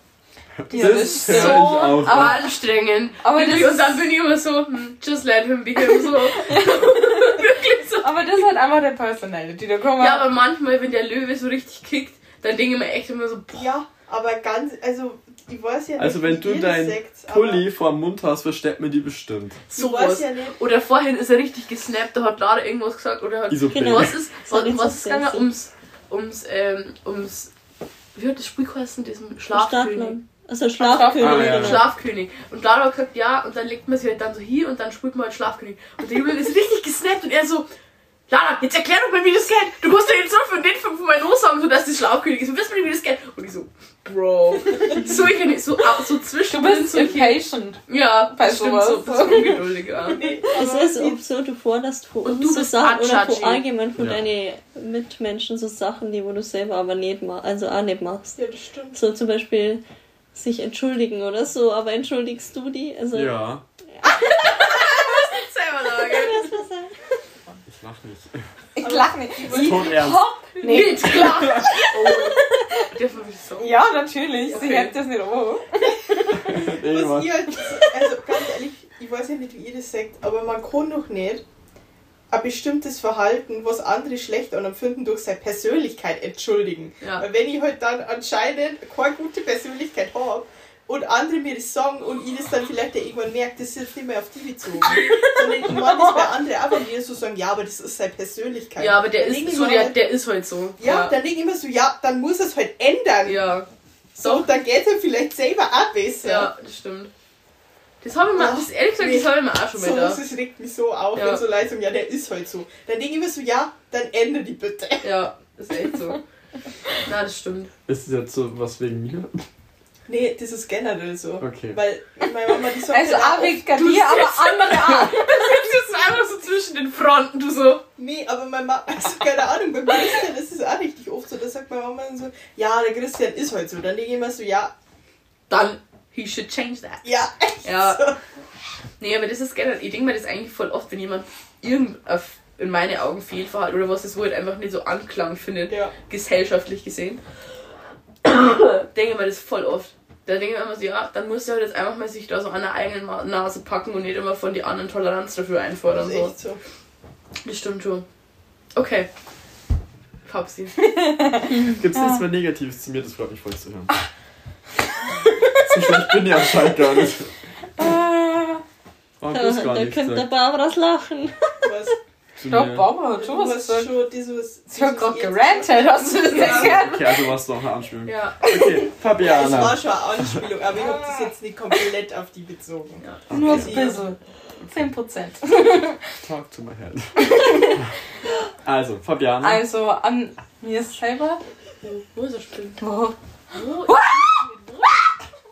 Ja, das stimmt. ich auch. Aber anstrengend. Aber und dann ist- bin ich immer so, hm, just let him be him, so. [laughs] Wirklich so. Aber das ist halt einfach der Personality. Da kann man Ja, aber manchmal, wenn der Löwe so richtig kickt, dann denke ich mir echt immer so, boah. Ja, aber ganz, also ich weiß ja nicht, Also wenn du ihr das dein seht, aber Pulli vor dem Mund hast, versteckt mir die bestimmt. Ich weiß Sowas. ja nicht. Oder vorhin ist er richtig gesnappt, da hat Lara irgendwas gesagt oder hat. Genau. Was ist, So was, was so ist gegangen? Ums, ums, ähm, ums, wie hat das Spiel geheißen? Diesem Schlafkönig. Also Schlafkönig. Ah, ja. genau. Schlafkönig. Und Lara hat gesagt, ja, und dann legt man sich halt dann so hier und dann spielt man halt Schlafkönig. Und der Julian ist [laughs] richtig gesnappt und er so, Lara, jetzt erklär doch mal, wie das geht. Du musst ja jetzt nur von den fünf von meinen sagen, so dass das Schlafkönig ist. Und wissen wir, wie das geht. Und ich so, Bro. So, ich so, so zwischen du bist solche, impatient. Ja, bei das stimmt sowas. so. Bisschen ungeduldig, ja. [laughs] Es ist die- auch so, du forderst von uns du so bist Sachen oder von allgemein von Ja. deinen Mitmenschen so Sachen, die wo du selber aber nicht machst, also auch nicht machst. Ja, das stimmt. So zum Beispiel sich entschuldigen oder so, aber entschuldigst du die? Also, Ja, [laughs] Selber Lage. Das war sein. ich mach nicht. Ich lach nicht. Sie hopp. Nee. Nicht klar. Oh. Dürfen wir das sagen? Ja, natürlich. Sie Okay. hält das nicht hoch. [laughs] Nee, Was ihr, also ganz ehrlich, ich weiß ja nicht, wie ihr das sagt, aber man kann doch nicht ein bestimmtes Verhalten, was andere schlecht anempfinden, durch seine Persönlichkeit entschuldigen. Ja. Weil wenn ich halt dann anscheinend keine gute Persönlichkeit habe und andere mir das sagen und ich das dann vielleicht ja irgendwann merke, das ist jetzt nicht mehr auf die bezogen, sondern ich meine das bei anderen auch, wenn die so sagen, ja, aber das ist seine Persönlichkeit. Ja, aber der Dann ist so, der, halt, der ist halt so. ja, dann denke ich immer so, ja, dann muss es halt ändern. ja. So, und dann geht es vielleicht selber auch besser. Ja, das stimmt. Das habe ich mir, Ja. das, ehrlich gesagt, Nee. das habe ich mir auch schon mal So, gedacht. das regt mich so auf, Ja. wenn so sagen, ja, der ist halt so. Dann denke ich mir so, ja, dann ändere die bitte. Ja, ist echt so. [laughs] Na, das stimmt. Ist das jetzt so was wegen mir? Nee, das ist generell so. Okay. Weil meine Mama, die sagt Also halt wegen oft, dir, aber andere auch. Das ist einfach so zwischen den Fronten, du so. Nee, aber meine Mama, also keine Ahnung, bei Christian ist es auch richtig oft so, da sagt meine Mama dann so, ja, der Christian ist halt so. Dann denke ich immer so, ja, Dann, he should change that. ja, echt Ja. so. Nee, aber das ist generell, ich denke mir das eigentlich voll oft, wenn jemand irgend auf, in meine Augen Fehlverhalten oder was das Wort einfach nicht so Anklang findet, Ja. gesellschaftlich gesehen, [coughs] denke mir das voll oft. Da denke ich mir immer so, ja, dann muss er halt jetzt einfach mal sich da so an der eigenen Nase packen und nicht immer von die anderen Toleranz dafür Das einfordern. ist So. echt so. Das stimmt schon. Okay. Fabsi. [laughs] Gibt's nichts mehr Negatives zu mir? Das freut mich voll zu hören. so schlecht bin ich anscheinend gar nicht. Ah, gar da der gesagt. Barbaras Lachen. Was? Zu Doch, mir. Schon Du hast schon dieses. Hat dieses gerade gerantet, hast du das Ja. gehört? Okay, also war es doch eine Anspielung. Ja. Okay, Es war Fabiana. schon eine Anspielung, aber ich habe das jetzt nicht komplett auf die bezogen. ja. Nur ein bisschen. 10%. [laughs] Talk to my head. [laughs] Also, Fabiana. Also an mir selber. Wo ist der Spiel? Oh. Wo?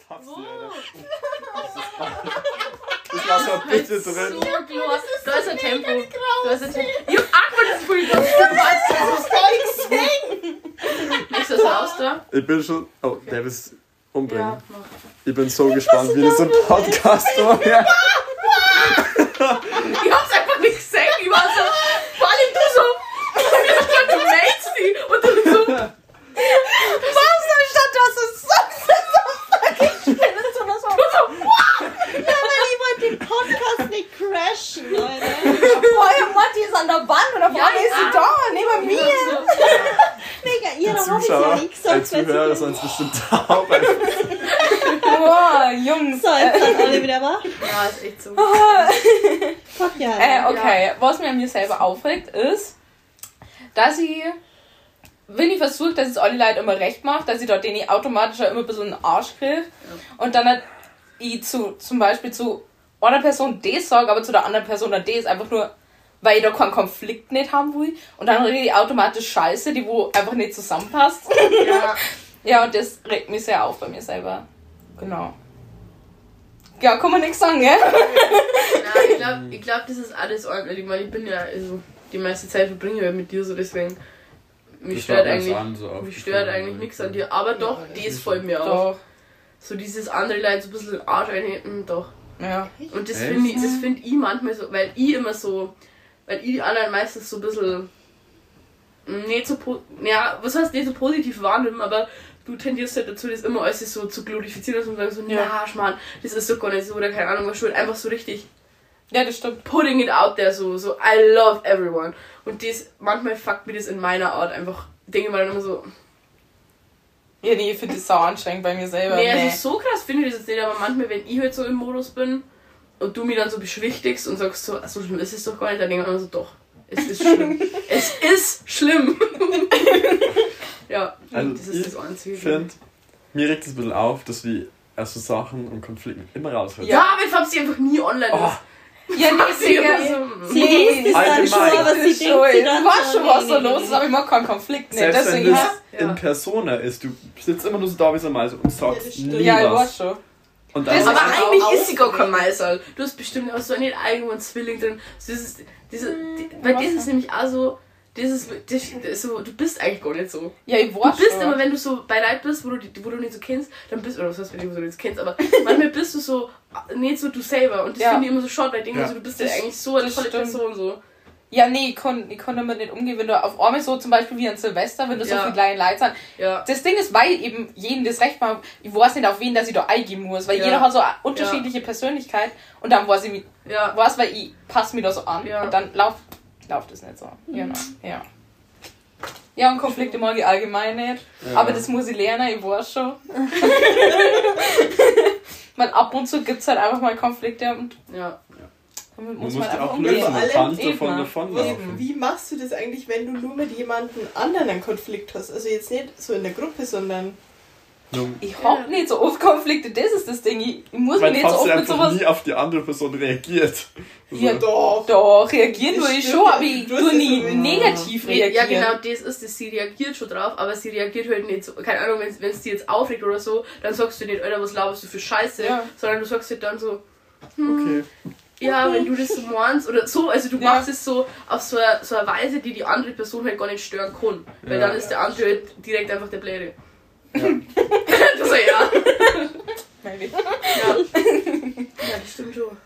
Hab's dir, Alter. Das lass mal bitte So drin. Da ist ein Tempo. Da ist ein Tempo. Ich hab Aqua das Gefühl, dass du weißt, Nichts was raus da. Ich bin schon. Oh, der ist umbringen. Ich bin so gespannt, wie das im Podcast war. Ja. Ich hab's einfach nicht gesehen. Ich war so, vor allem du so, du meinst die. Und du so, Was anstatt dass es sonst so fucking schnell ist oder so. Ja, weil ich wollte den Podcast nicht crashen, Leute. Vorher Matti ist an der Wand und auf Ja, einmal ist sie ja. da, neben mir. so, Digga, ihr Die habt ich Zuschauer, ja nicht die gesagt, Zuhörer sie sind bestimmt taub. Boah, Jungs. So, jetzt sind alle wieder wach. Ja, ist echt so. [laughs] Fuck ja. Äh, okay, was mir an mir selber aufregt, ist, dass ich, wenn ich versuche, dass es alle Leute immer recht macht, dass ich dort denen automatisch auch immer ein bisschen in den Arsch kriege und dann halt ich zu, zum Beispiel zu einer Person das sage, aber zu der anderen Person dann das einfach nur, weil ich da keinen Konflikt nicht haben will und dann rede ich automatisch Scheiße, die wo einfach nicht zusammenpasst. Ja. [laughs] ja, und das regt mich sehr auf bei mir selber. Genau. Ja, kann man nichts sagen, gell? Ja, ich glaube, [laughs] ich glaub, das ist alles ordentlich. Ich meine, ich bin ja, also, die meiste Zeit verbringe ich ja mit dir so, deswegen. Mich Das stört eigentlich, allen so mich stört eigentlich nichts an dir. Aber doch, Ja, das fällt mir auf. Doch. So dieses andere Leute so ein bisschen Arsch einheben, doch. Ja. Und das finde ich, das find ich manchmal so, weil ich immer so, weil ich die anderen meistens so ein bisschen nicht so, ja, was heißt nicht so positiv wahrnehmen, aber du tendierst halt dazu, das immer alles so zu glorifizieren und sagen so, Ja. na, Schmarrn, das ist so gar nicht so, oder keine Ahnung, was schon einfach so richtig Ja, das stimmt. putting it out there, so, so, I love everyone. Und das, manchmal fuckt mir das in meiner Art einfach, denke dann immer so, Ja, nee, ich finde das sau anstrengend bei mir selber. nee, Nee. also so krass finde ich das jetzt nicht, aber manchmal, wenn ich halt so im Modus bin und du mich dann so beschwichtigst und sagst so, "Ach, so schlimm ist es doch gar nicht, dann denke ich mir immer so, doch, es ist schlimm. [laughs] es ist schlimm. [laughs] ja, Also, das ist das Einzige. Ich finde, mir regt es ein bisschen auf, dass wir aus so Sachen und Konflikten immer rausfinden. ja, wenn Fabsi einfach nie online Oh. Ja, nee, immer so, Sie Nee, liest es dann schon, aber sie Ich denkt sie dann weiß schon, was nee, so nee, los nee, ist, aber ich mag keinen Konflikt nicht. Selbst wenn Deswegen, das ja. Ja. in Persona ist, du sitzt immer nur so da wie so ein Meister und Ja, sagst das stimmt. nie ja, ich weiß was. schon. Und Das dann Aber auch eigentlich ist sie gar kein. Meister. Du hast bestimmt auch so einen eigenen Zwilling drin. So dieses, diese, die, weil das ist nämlich auch so, dieses, das, das so, du bist eigentlich gar nicht so. Ja, ich Du weiß bist schon. immer, wenn du so bei Leuten bist, wo du, wo du nicht so kennst, dann bist oder was heißt, wenn du so nicht kennst, aber [laughs] manchmal bist du so nicht so du selber und das Ja. finde ich immer so schade, weil ich denke Ja. so, du bist ja eigentlich so eine tolle. Person so. Ja, nee, ich kann, ich kann damit nicht umgehen, wenn du auf einmal so zum Beispiel wie an Silvester, wenn du so Ja. viele kleine Leute sind. Ja. Das Ding ist, weil eben jedem das Recht macht, ich weiß nicht, auf wen dass ich da eingehen muss, weil Ja. jeder hat so eine unterschiedliche Persönlichkeit und dann weiß ich, wie- Ja. weiß, weil ich passe mir da so an Ja. und dann läuft läuft es nicht so. Genau, ja. Ja, und Konflikte mag ich allgemein nicht, Ja. aber das muss ich lernen, ich weiß schon. [laughs] Weil ab und zu gibt es halt einfach mal Konflikte und Ja. Damit Man muss man einfach auch umgehen. lösen, man Vor kann allem davon eben. Davonlaufen. wie machst du das eigentlich, wenn du nur mit jemandem anderen einen Konflikt hast? Also jetzt nicht so in der Gruppe, sondern Ich hab nicht so oft Konflikte, das ist das Ding. Ich, ich muss mich weil nicht so oft mit sowas. nie auf die andere Person reagiert. Also, Ja, doch. Doch, reagieren Das tue ich schon, aber ich tue nie so- negativ Nee, ja, reagieren. genau, das ist das. Sie reagiert schon drauf, aber sie reagiert halt nicht so. Keine Ahnung, wenn es dir jetzt aufregt oder so, dann sagst du nicht, Alter, was laberst du für Scheiße, Ja. sondern du sagst halt dann so, okay. Ja, wenn du das so meinst oder so, also du Ja. machst es so auf so eine, so eine Weise, die die andere Person halt gar nicht stören kann. Weil Ja. dann ist der andere halt direkt einfach der Blöde. Ja. [laughs] das ist ja. Maybe. Ja. ja, das stimmt schon.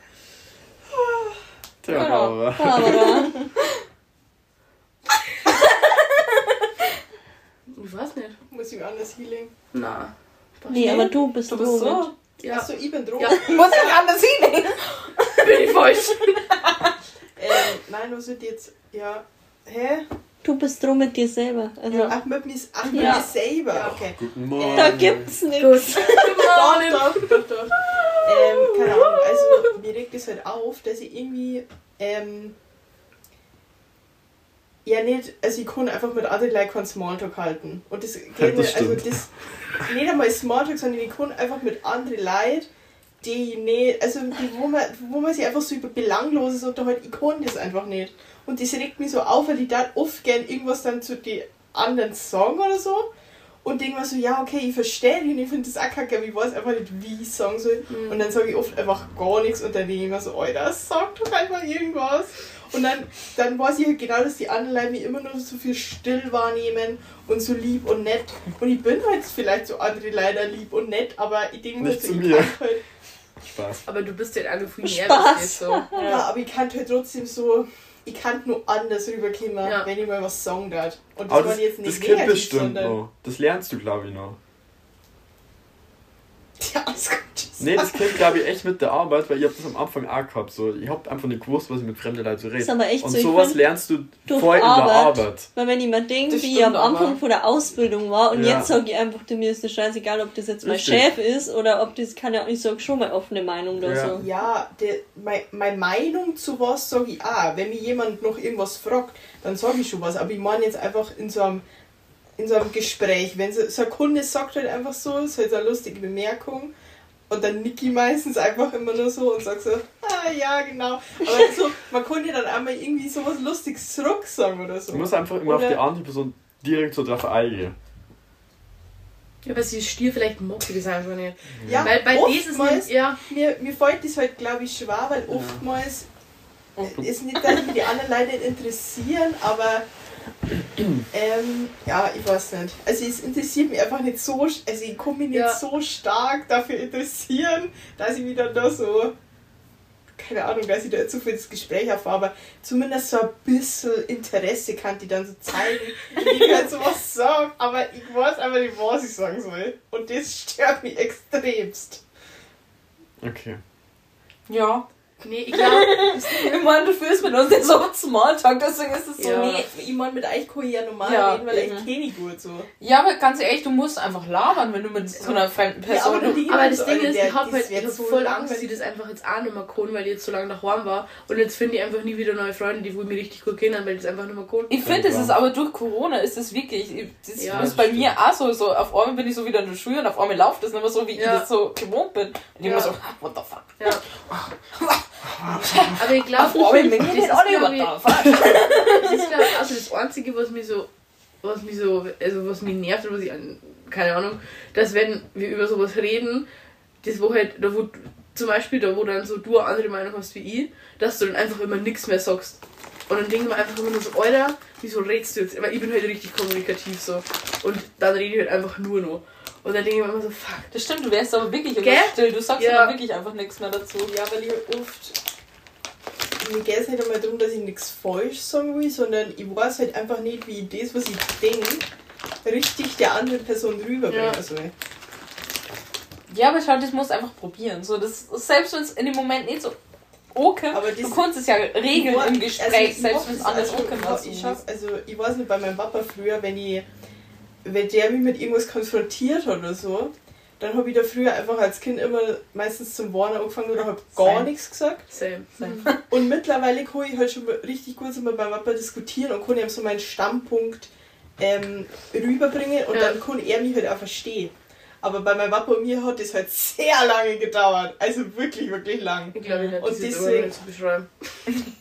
Aber. Barbara. Ich weiß nicht. muss ich anders healing. Na. Nee, aber du bist Du bist so. Ja, Also, Achso, ich bin dran. Ja. Muss ich anders hinlegen? [laughs] bin ich falsch. [laughs] Ähm, nein, was wird jetzt. Ja. Hä? Du bist drum mit dir selber. Also, Ach, mit mir, ach, mit Ja. mir selber. Ja. Okay. Guten Morgen. da gibt's nichts. [laughs] Doch, doch, doch, doch. ähm, keine Ahnung, also mir regt es halt auf, dass ich irgendwie, ähm, ja nicht, also ich kann einfach mit anderen Leuten keinen Smalltalk halten. Und das geht Ja, das nicht, also das, nicht einmal Smalltalk, sondern ich kann einfach mit anderen Leuten, die ich nicht, also die, wo, man, wo man sich einfach so über Belangloses unterhält, ich kann das einfach nicht. Und das regt mich so auf, weil ich da oft gern irgendwas dann zu den anderen sagen oder so. Und denke mir so, ja, okay, ich verstehe dich und ich finde das auch kacke, aber ich weiß einfach nicht, wie ich sagen soll. Und dann sage ich oft einfach gar nichts und dann denke ich mir so, Alter, sag doch einfach irgendwas. Und dann, dann weiß ich halt genau, dass die anderen Leute mich immer nur so viel still wahrnehmen und so lieb und nett. Und ich bin halt vielleicht so andere leider lieb und nett, aber ich denke mir so, ich kann halt, Spaß. Aber du bist ja alle viel mehr Spaß. das so. [laughs] ja. aber ich kann halt trotzdem so, ich kann nur anders rüberkommen, Ja. wenn ich mal was sagen darf. Und das Aber war das, jetzt das nicht kommt negativ, bestimmt sondern... noch. Das lernst du, glaube ich, noch. [laughs] Ja, alles gut. Nee, das kommt, glaube ich, echt mit der Arbeit, weil ich habe das am Anfang auch gehabt. So, ich habe einfach nicht gewusst, was ich mit fremden Leuten so rede. Und so, sowas find, lernst du voll in der Arbeit. Weil wenn ich mir denke, Das wie ich am Anfang aber. von der Ausbildung war und Ja. jetzt sage ich einfach, du mir ist das scheißegal, ob das jetzt mein Richtig. Chef ist oder ob das, kann ja, ich sage schon mal offene Meinung oder Ja. so. Ja, der, mein, meine Meinung zu was sage ich auch. Wenn mir jemand noch irgendwas fragt, dann sage ich schon was. Aber ich meine jetzt einfach in so einem, in so einem Gespräch. Wenn so, so ein Kunde sagt halt einfach so, ist halt so eine lustige Bemerkung. Und dann nicke ich meistens einfach immer nur so und sag so, ah ja, genau. Aber so, man konnte dann einmal irgendwie sowas Lustiges zurück sagen oder so. Du musst einfach immer auf Oder- die andere Person direkt so drauf eingehen. Ja, aber sie ist Stier, vielleicht mag sie das einfach nicht. ja, Weil bei dieses oftmals, ja. mir, mir fällt das halt, glaube ich, schwer, weil oftmals ist nicht, dass mich die anderen Leute nicht interessieren, aber ähm, ja, ich weiß nicht. Also es interessiert mich einfach nicht so, also ich kann mich nicht Ja. so stark dafür interessieren, dass ich mich dann da so, keine Ahnung, dass ich da zu viel ins Gespräch aufbaue, aber zumindest so ein bisschen Interesse kann die dann so zeigen, indem ich halt sowas sage, aber ich weiß einfach nicht, was ich sagen soll. Und das stört mich extremst. Okay. Ja. Nee, ich glaube, [laughs] Ich meine, du fühlst mit uns nicht so einen Smalltalk, deswegen ist es so. Ja. Nee, ich meine, mit euch kann ich ja normal Ja, reden, weil ich kenne ich gut so. Ja, aber ganz ehrlich, du musst einfach labern, wenn du mit so einer fremden Person. aber die- aber das so Ding eine, ist, ich hab das halt ich hab so voll Angst, dass sie das einfach jetzt auch nicht mehr kann, weil die jetzt so lange daheim war. Und jetzt finde ich einfach nie wieder neue Freunde, die wohl mir richtig gut kennen, weil die das einfach nicht mehr kann. Ich finde, es ist aber durch Corona ist es wirklich, das Ja, ist bei stimmt. mir auch so, so, auf einmal bin ich so wieder in der Schule und auf einmal läuft das nicht mehr so, wie Ja. ich das so gewohnt bin. Und ich Ja. immer so, ah, what the fuck. Ja. [laughs] Aber ich glaube, [laughs] das ist, glaub das ist glaube ich also das Einzige, was mich so, was mich so, also was mich nervt oder was ich, keine Ahnung, dass wenn wir über sowas reden, das wo halt, da wo zum Beispiel da wo dann so du eine andere Meinung hast wie ich, dass du dann einfach immer nichts mehr sagst. Und dann denken wir einfach immer nur so, Alter, wieso redest du jetzt? Weil ich bin halt richtig kommunikativ so. Und dann rede ich halt einfach nur noch. Und dann denke ich mir immer so, fuck. Das stimmt, du wärst aber wirklich immer still, du sagst Ja. wirklich einfach nichts mehr dazu. Ja, weil ich oft. Mir geht es nicht einmal darum, dass ich nichts falsch sagen will, sondern ich weiß halt einfach nicht, wie ich das, was ich denke, richtig der anderen Person rüberbringen Ja. soll. Ja, aber schau, das musst du einfach probieren. So, das, selbst wenn es in dem Moment nicht so okay, Aber du kannst es ja regeln im Gespräch, also selbst wenn es anders also, okay was ich schaff, also ich weiß nicht, bei meinem Papa früher, wenn ich wenn der mich mit irgendwas konfrontiert hat oder so, dann habe ich da früher einfach als Kind immer meistens zum Warnen angefangen oder habe gar Same. nichts gesagt. Same. [laughs] Und mittlerweile kann ich halt schon richtig gut so mit meinem Papa diskutieren und kann ihm so meinen Standpunkt ähm, rüberbringen und Ja. dann kann er mich halt auch verstehen. Aber bei meinem Papa und mir hat das halt [laughs] sehr lange gedauert. Also wirklich, wirklich lang. Ich glaube, ich Und das jetzt deswegen- aber nicht zu beschreiben. [laughs]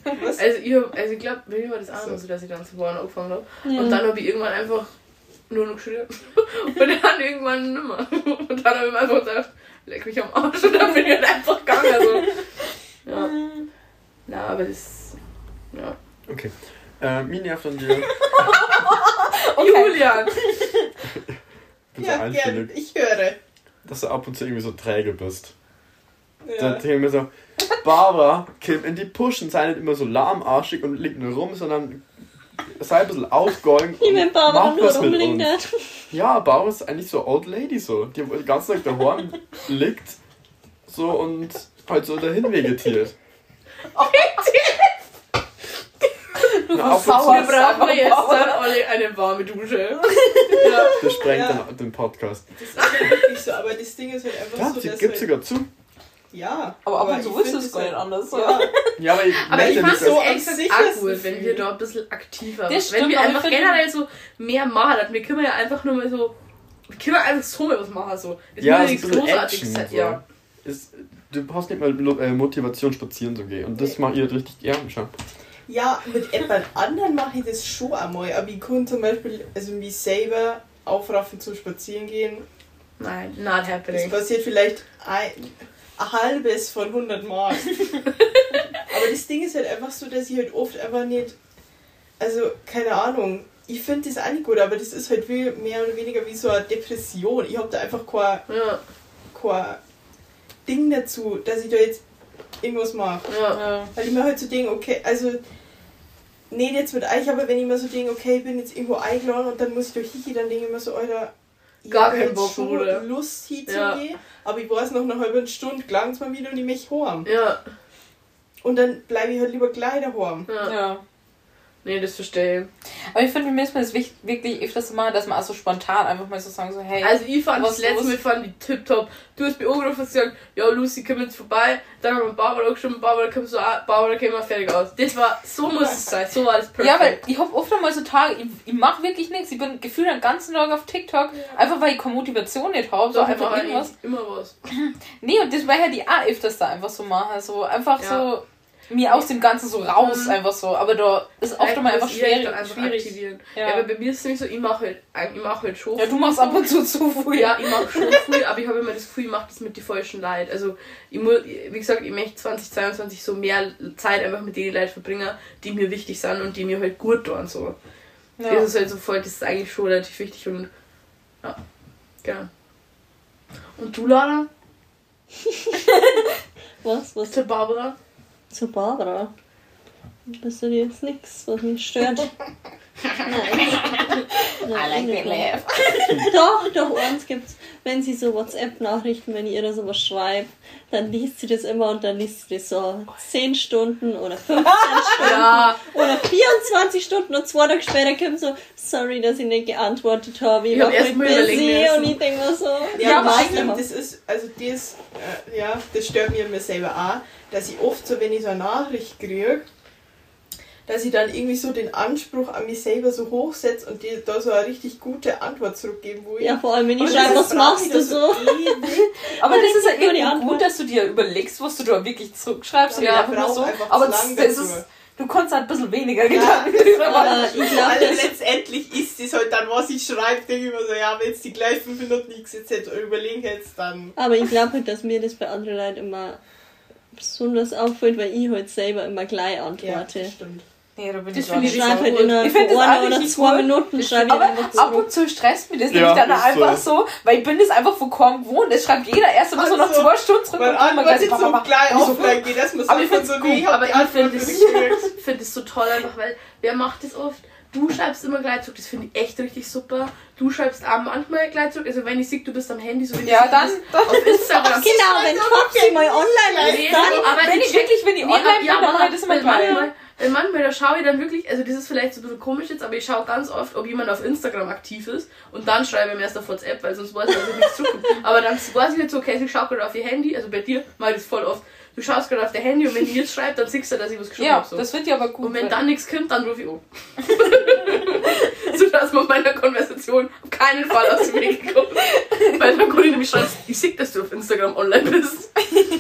Also ich, hab, also ich glaube, bei mir war das auch So. so, dass ich dann zu Bohren angefangen habe. Ja. Und dann habe ich irgendwann einfach nur noch geschrieben. Und dann irgendwann nimmer. Und dann habe ich einfach gedacht, leck mich am Arsch. Und dann bin ich halt einfach gegangen. Also. Ja. Na, aber das. Ja. Okay. Äh, nervt an dir. [laughs] Julian! bin so Ja, gern. einstellig, Ich höre. dass du ab und zu irgendwie so träge bist. Ja. Dann denke ich mir so, Barbara, komm in die Pushen, sei nicht immer so lahmarschig und liegt nur rum, sondern sei ein bisschen outgoing wenn und Barbara mach nur was mit uns. rumlingert. Ja, Barbara ist eigentlich so Old Lady so, die den ganzen Tag daheim liegt so und halt so dahin vegetiert. [laughs] Du Na, zu- Wir brauchen jetzt dann alle eine warme Dusche. Ja. Das sprengt Ja. den, den Podcast. Das ist wirklich so, aber das Ding ist halt einfach Ja, so, dass gibt halt, sogar zu. Ja. Aber ab und zu ist es gar nicht halt- anders. Ja. Ja, aber ich Aber ich merke fand nicht, es so echt auch gut, wenn wir da ein bisschen aktiver Das Wenn stimmt, wir aber einfach generell so mehr machen, wir können ja einfach nur mal so. Wir können einfach so mal was machen. So. Es ja, muss so nichts Großartiges Action. Ja. Ist, du brauchst nicht mal äh, Motivation spazieren zu gehen. Und das macht ihr richtig gern schon. Ja, mit etwas anderen mache ich das schon einmal. Aber ich kann zum Beispiel also mich selber aufraffen zum Spazieren gehen. Nein, not Das happening. passiert vielleicht ein, ein halbes von 100 Mal. [laughs] Aber das Ding ist halt einfach so, dass ich halt oft einfach nicht. Also, keine Ahnung. Ich finde das auch nicht gut, aber das ist halt wie, mehr oder weniger wie so eine Depression. Ich habe da einfach kein, Ja, kein Ding dazu, dass ich da jetzt irgendwas mache. ja. Ja. Weil ich mir halt so denke, okay, also nicht jetzt mit euch, aber wenn ich mir so denke, okay, ich bin jetzt irgendwo eingeladen und dann muss ich durch Hiki, dann denke ich mir so, Alter, Gar keinen Bock, schon Bruder. Lust Ja. hinzugehen, aber ich weiß noch, nach einer halben Stunde gelangt mir wieder und ich mich heim. Ja, Und dann bleibe ich halt lieber gleich daheim. ja. ja. Nee, das verstehe ich. Aber ich finde, mir ist mir das wirklich öfters mal, dass man auch so spontan einfach mal so sagen, so, hey, Also ich fand Was das letzte? Mal fand die tipptopp. Du hast mir angerufen und gesagt, ja Lucy, komm jetzt vorbei. Dann haben wir Barbara geschrieben, Barbara komm so an, Barbara mal fertig aus. Das war, so muss es sein, so war das perfekt. Ja, weil ich habe oft einmal so Tage, ich, ich mache wirklich nichts. Ich bin gefühlt den ganzen Tag auf TikTok, einfach weil ich keine Motivation nicht habe. So einfach immer irgendwas. Immer was. Nee, und das war ja die auch öfters da einfach so machen. So einfach Ja. so mir aus dem Ganzen so raus, Mhm. einfach so. Aber da ist oft einmal einfach muss ich echt schwierig. schwierig. aktivieren. Ja. Ja. aber bei mir ist es nämlich so, ich mache halt, ich mache halt schon. Ja, du machst ab und zu zu früh. Ja, ich mache schon früh, aber ich habe immer das Gefühl, ich mache das mit den falschen Leuten. Also, ich muss, wie gesagt, ich möchte 2022 so mehr Zeit einfach mit den Leuten verbringen, die mir wichtig sind und die mir halt gut tun. So. Ja. Das ist halt so voll, das ist eigentlich schon relativ wichtig und ja, genau. Und du, Lara? Was? Was? Zu Barbara? Zu Barbara. Du dir jetzt nichts, was mich stört? [laughs] Nein. Nein, nicht mehr. Doch, doch, eins gibt's. Wenn sie so WhatsApp-Nachrichten, wenn ich ihr da sowas schreibt, dann liest sie das immer und dann liest sie das so 10 Stunden oder 15 [laughs] Stunden Ja, oder 24 Stunden und zwei Tage später kommt so, sorry, dass ich nicht geantwortet habe. Ich Ich war voll busy und ich denke mir so, Ja, Ja, aber stimmt, das ist, also das, äh, ja, das stört mir mir selber auch, dass ich oft so, wenn ich so eine Nachricht kriege, dass ich dann irgendwie so den Anspruch an mich selber so hochsetze und dir da so eine richtig gute Antwort zurückgeben, wo ich. ja, vor allem wenn ich Und schreibe, das was machst du so? [laughs] Aber das ist ja irgendwie Antwort. gut, dass du dir überlegst, was du da wirklich zurückschreibst. und Ja, nicht einfach so. einfach Aber das, das ist, du kannst halt ein bisschen weniger Ja, Gedanken das drüber machen. Aber ich glaube, Also das letztendlich ist es halt dann, was ich schreibe, denke ich mir so, ja, wenn jetzt die gleich fünf Minuten nichts jetzt hätte überlegen hättest, dann. Aber ich glaube halt, dass mir das bei anderen Leuten immer besonders auffällt, weil ich halt selber immer gleich Ja, antworte. das stimmt. Nee, da bin Das ich finde ich nicht schreibe so halt gut. innerhalb Ich das einer auch oder zwei. Minuten schreibe ich Aber einfach ab und zu stresst mich das Ja, nämlich dann ist so. einfach so, weil ich bin das einfach von kaum gewohnt. Das schreibt jeder erst immer so nach Also, zwei Stunden zurück Man und dann gleich so gleich Und ich so, offline geht, dass man Aber so ich von find's so, gut, nee, ich hab aber ich finde es [laughs] find das so toll einfach, weil wer macht das oft? Du schreibst immer gleich zurück, das finde ich echt richtig super. Du schreibst auch manchmal gleich zurück, also wenn ich sehe, du bist am Handy, so wie Ja, ich dann, [laughs] das auf Instagram. Genau, wenn Foxy mal online [laughs] ist, dann aber wenn ich wirklich, wenn ich online bin, dann mache ich das immer weil gleich. Manchmal, weil manchmal, da schaue ich dann wirklich, also das ist vielleicht so ein bisschen komisch jetzt, aber ich schaue ganz oft, ob jemand auf Instagram aktiv ist und dann schreibe ich ihm erst auf WhatsApp, weil sonst weiß ich, dass ich nichts zurückkommt. [laughs] Aber dann weiß ich jetzt so, okay, sie schaut gerade auf ihr Handy, also bei dir mache ich das voll oft. Du schaust gerade auf der Handy und wenn die jetzt schreibt, dann siehst du, dass ich was geschrieben Ja, habe. So. das wird ja aber gut. Und wenn dann nichts kommt, dann rufe ich um. [laughs] so dass man meiner Konversation auf keinen Fall aus dem Weg kommt. Weil dann kann ich nämlich schreiben, ich sehe, dass du auf Instagram online bist.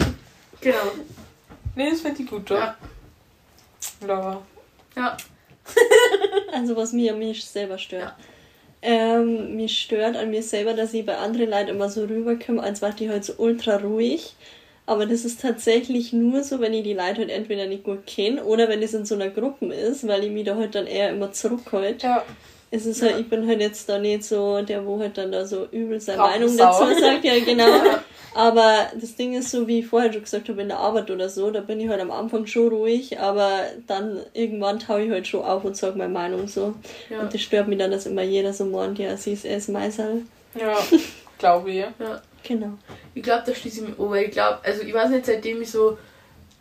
[laughs] genau. Nee, das finde ich gut, doch. Ja. Ja. Ja. [laughs] Also was mir an mir selber stört. Ja. Ähm, mich stört an mir selber, dass ich bei anderen Leuten immer so rüberkomme, als wäre die halt so ultra ruhig. Aber das ist tatsächlich nur so, wenn ich die Leute halt entweder nicht gut kenne oder wenn es in so einer Gruppe ist, weil ich mich da halt dann eher immer zurückhalte. Ja. Es ist halt, ich bin halt jetzt da nicht so der, wo halt dann da so übel seine. Meinung dazu sagt, ja [laughs] genau. Aber das Ding ist so, wie ich vorher schon gesagt habe, in der Arbeit oder so, da bin ich halt am Anfang schon ruhig, aber dann irgendwann taue ich halt schon auf und sage meine Meinung so. Ja. Und das stört mich dann, dass immer jeder so meint, ja, sie ist erst Meißel. Ja, [laughs] glaube ich. ja. Genau. Ich glaube, da schließe ich mich an, weil ich glaube, also ich weiß nicht, seitdem ich so,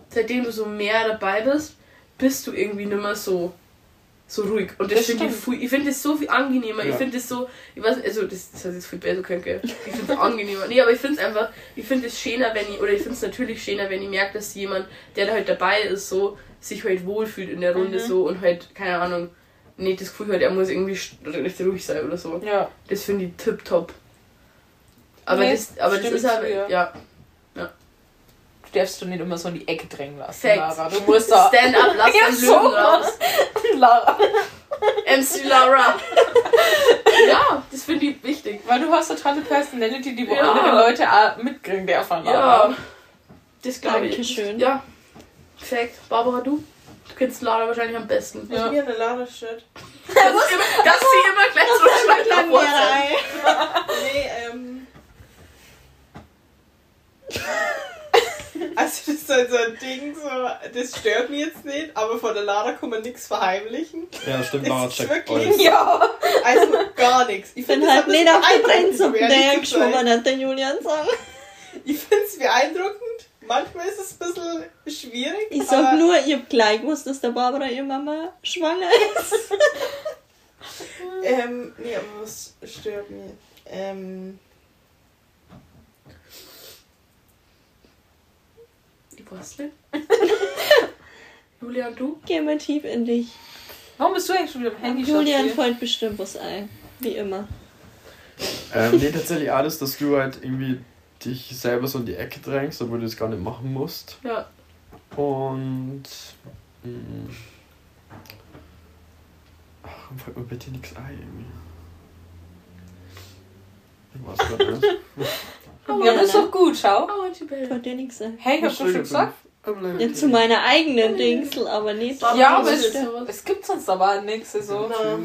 seitdem du so mehr dabei bist, bist du irgendwie nicht mehr so So ruhig. Und das, Das finde ich, viel- ich finde das so viel angenehmer. Ich Ja. finde das so, ich weiß nicht, also das, das heißt jetzt viel besser können, gell? Ich finde es [laughs] angenehmer. Nee, aber ich finde es einfach, ich finde es schöner, wenn ich, oder ich finde es natürlich schöner, wenn ich merke, dass jemand, der da halt dabei ist, so, sich halt wohlfühlt in der Runde Mhm. so und halt, keine Ahnung, nicht das Gefühl hat, er muss irgendwie recht ruhig sein oder so. Ja. Das finde ich tipptopp. Aber Nee, das, aber das ist ich aber, ja. ja. Du darfst du nicht immer so in die Ecke drängen lassen, Facts. Lara. Du musst da. Stand up, lass [laughs] Ja, so, raus. [laughs] Lara. MC Lara. [laughs] ja, das finde ich wichtig. Weil du hast total eine Personality, die wo Ja. andere Leute auch mitkriegen dürfen. Ja. Das glaube ich. Dankeschön. Ja. Perfekt. Barbara, du? Du kennst Lara wahrscheinlich am besten. Ja. Mir eine Ladestadt. Das, ist immer, das sie immer gleich so auf WhatsApp. Nee, ähm. Also das ist halt so ein Ding, so, das stört mich jetzt nicht, aber von der Lara kann man nichts verheimlichen. Ja, stimmt, Lara checkt wirklich- alles. Ja. Also gar nichts. Ich bin halt das nicht auf der zu geschoben, sein. hat der Julian sagen. Ich finde es beeindruckend. Manchmal ist es ein bisschen schwierig. Ich sag aber nur, ich hab gleich gewusst, dass der Barbara ihre Mama schwanger ist. [laughs] Ähm, nee, aber was stört mich? Ähm, Ich weiß nicht. Julian, du? Geh mal tief in dich. Warum bist du eigentlich schon wieder am Handy? Julian fällt bestimmt was ein. Wie immer. Ähm, nee, tatsächlich alles, dass du halt irgendwie dich selber so in die Ecke drängst, obwohl du das gar nicht machen musst. Ja. Und. Mh, ach, warum fällt mir bei dir nichts ein irgendwie? Ich weiß gar nicht. [laughs] Ja, das ist doch gut, schau. Die Bälle. Fällt dir nichts ein. Hey, ich hab doch schon gesagt. Ja, zu meiner eigenen Dingsel, aber nicht. Barbara, Ja, aber es, es gibt sonst aber nichts so. na,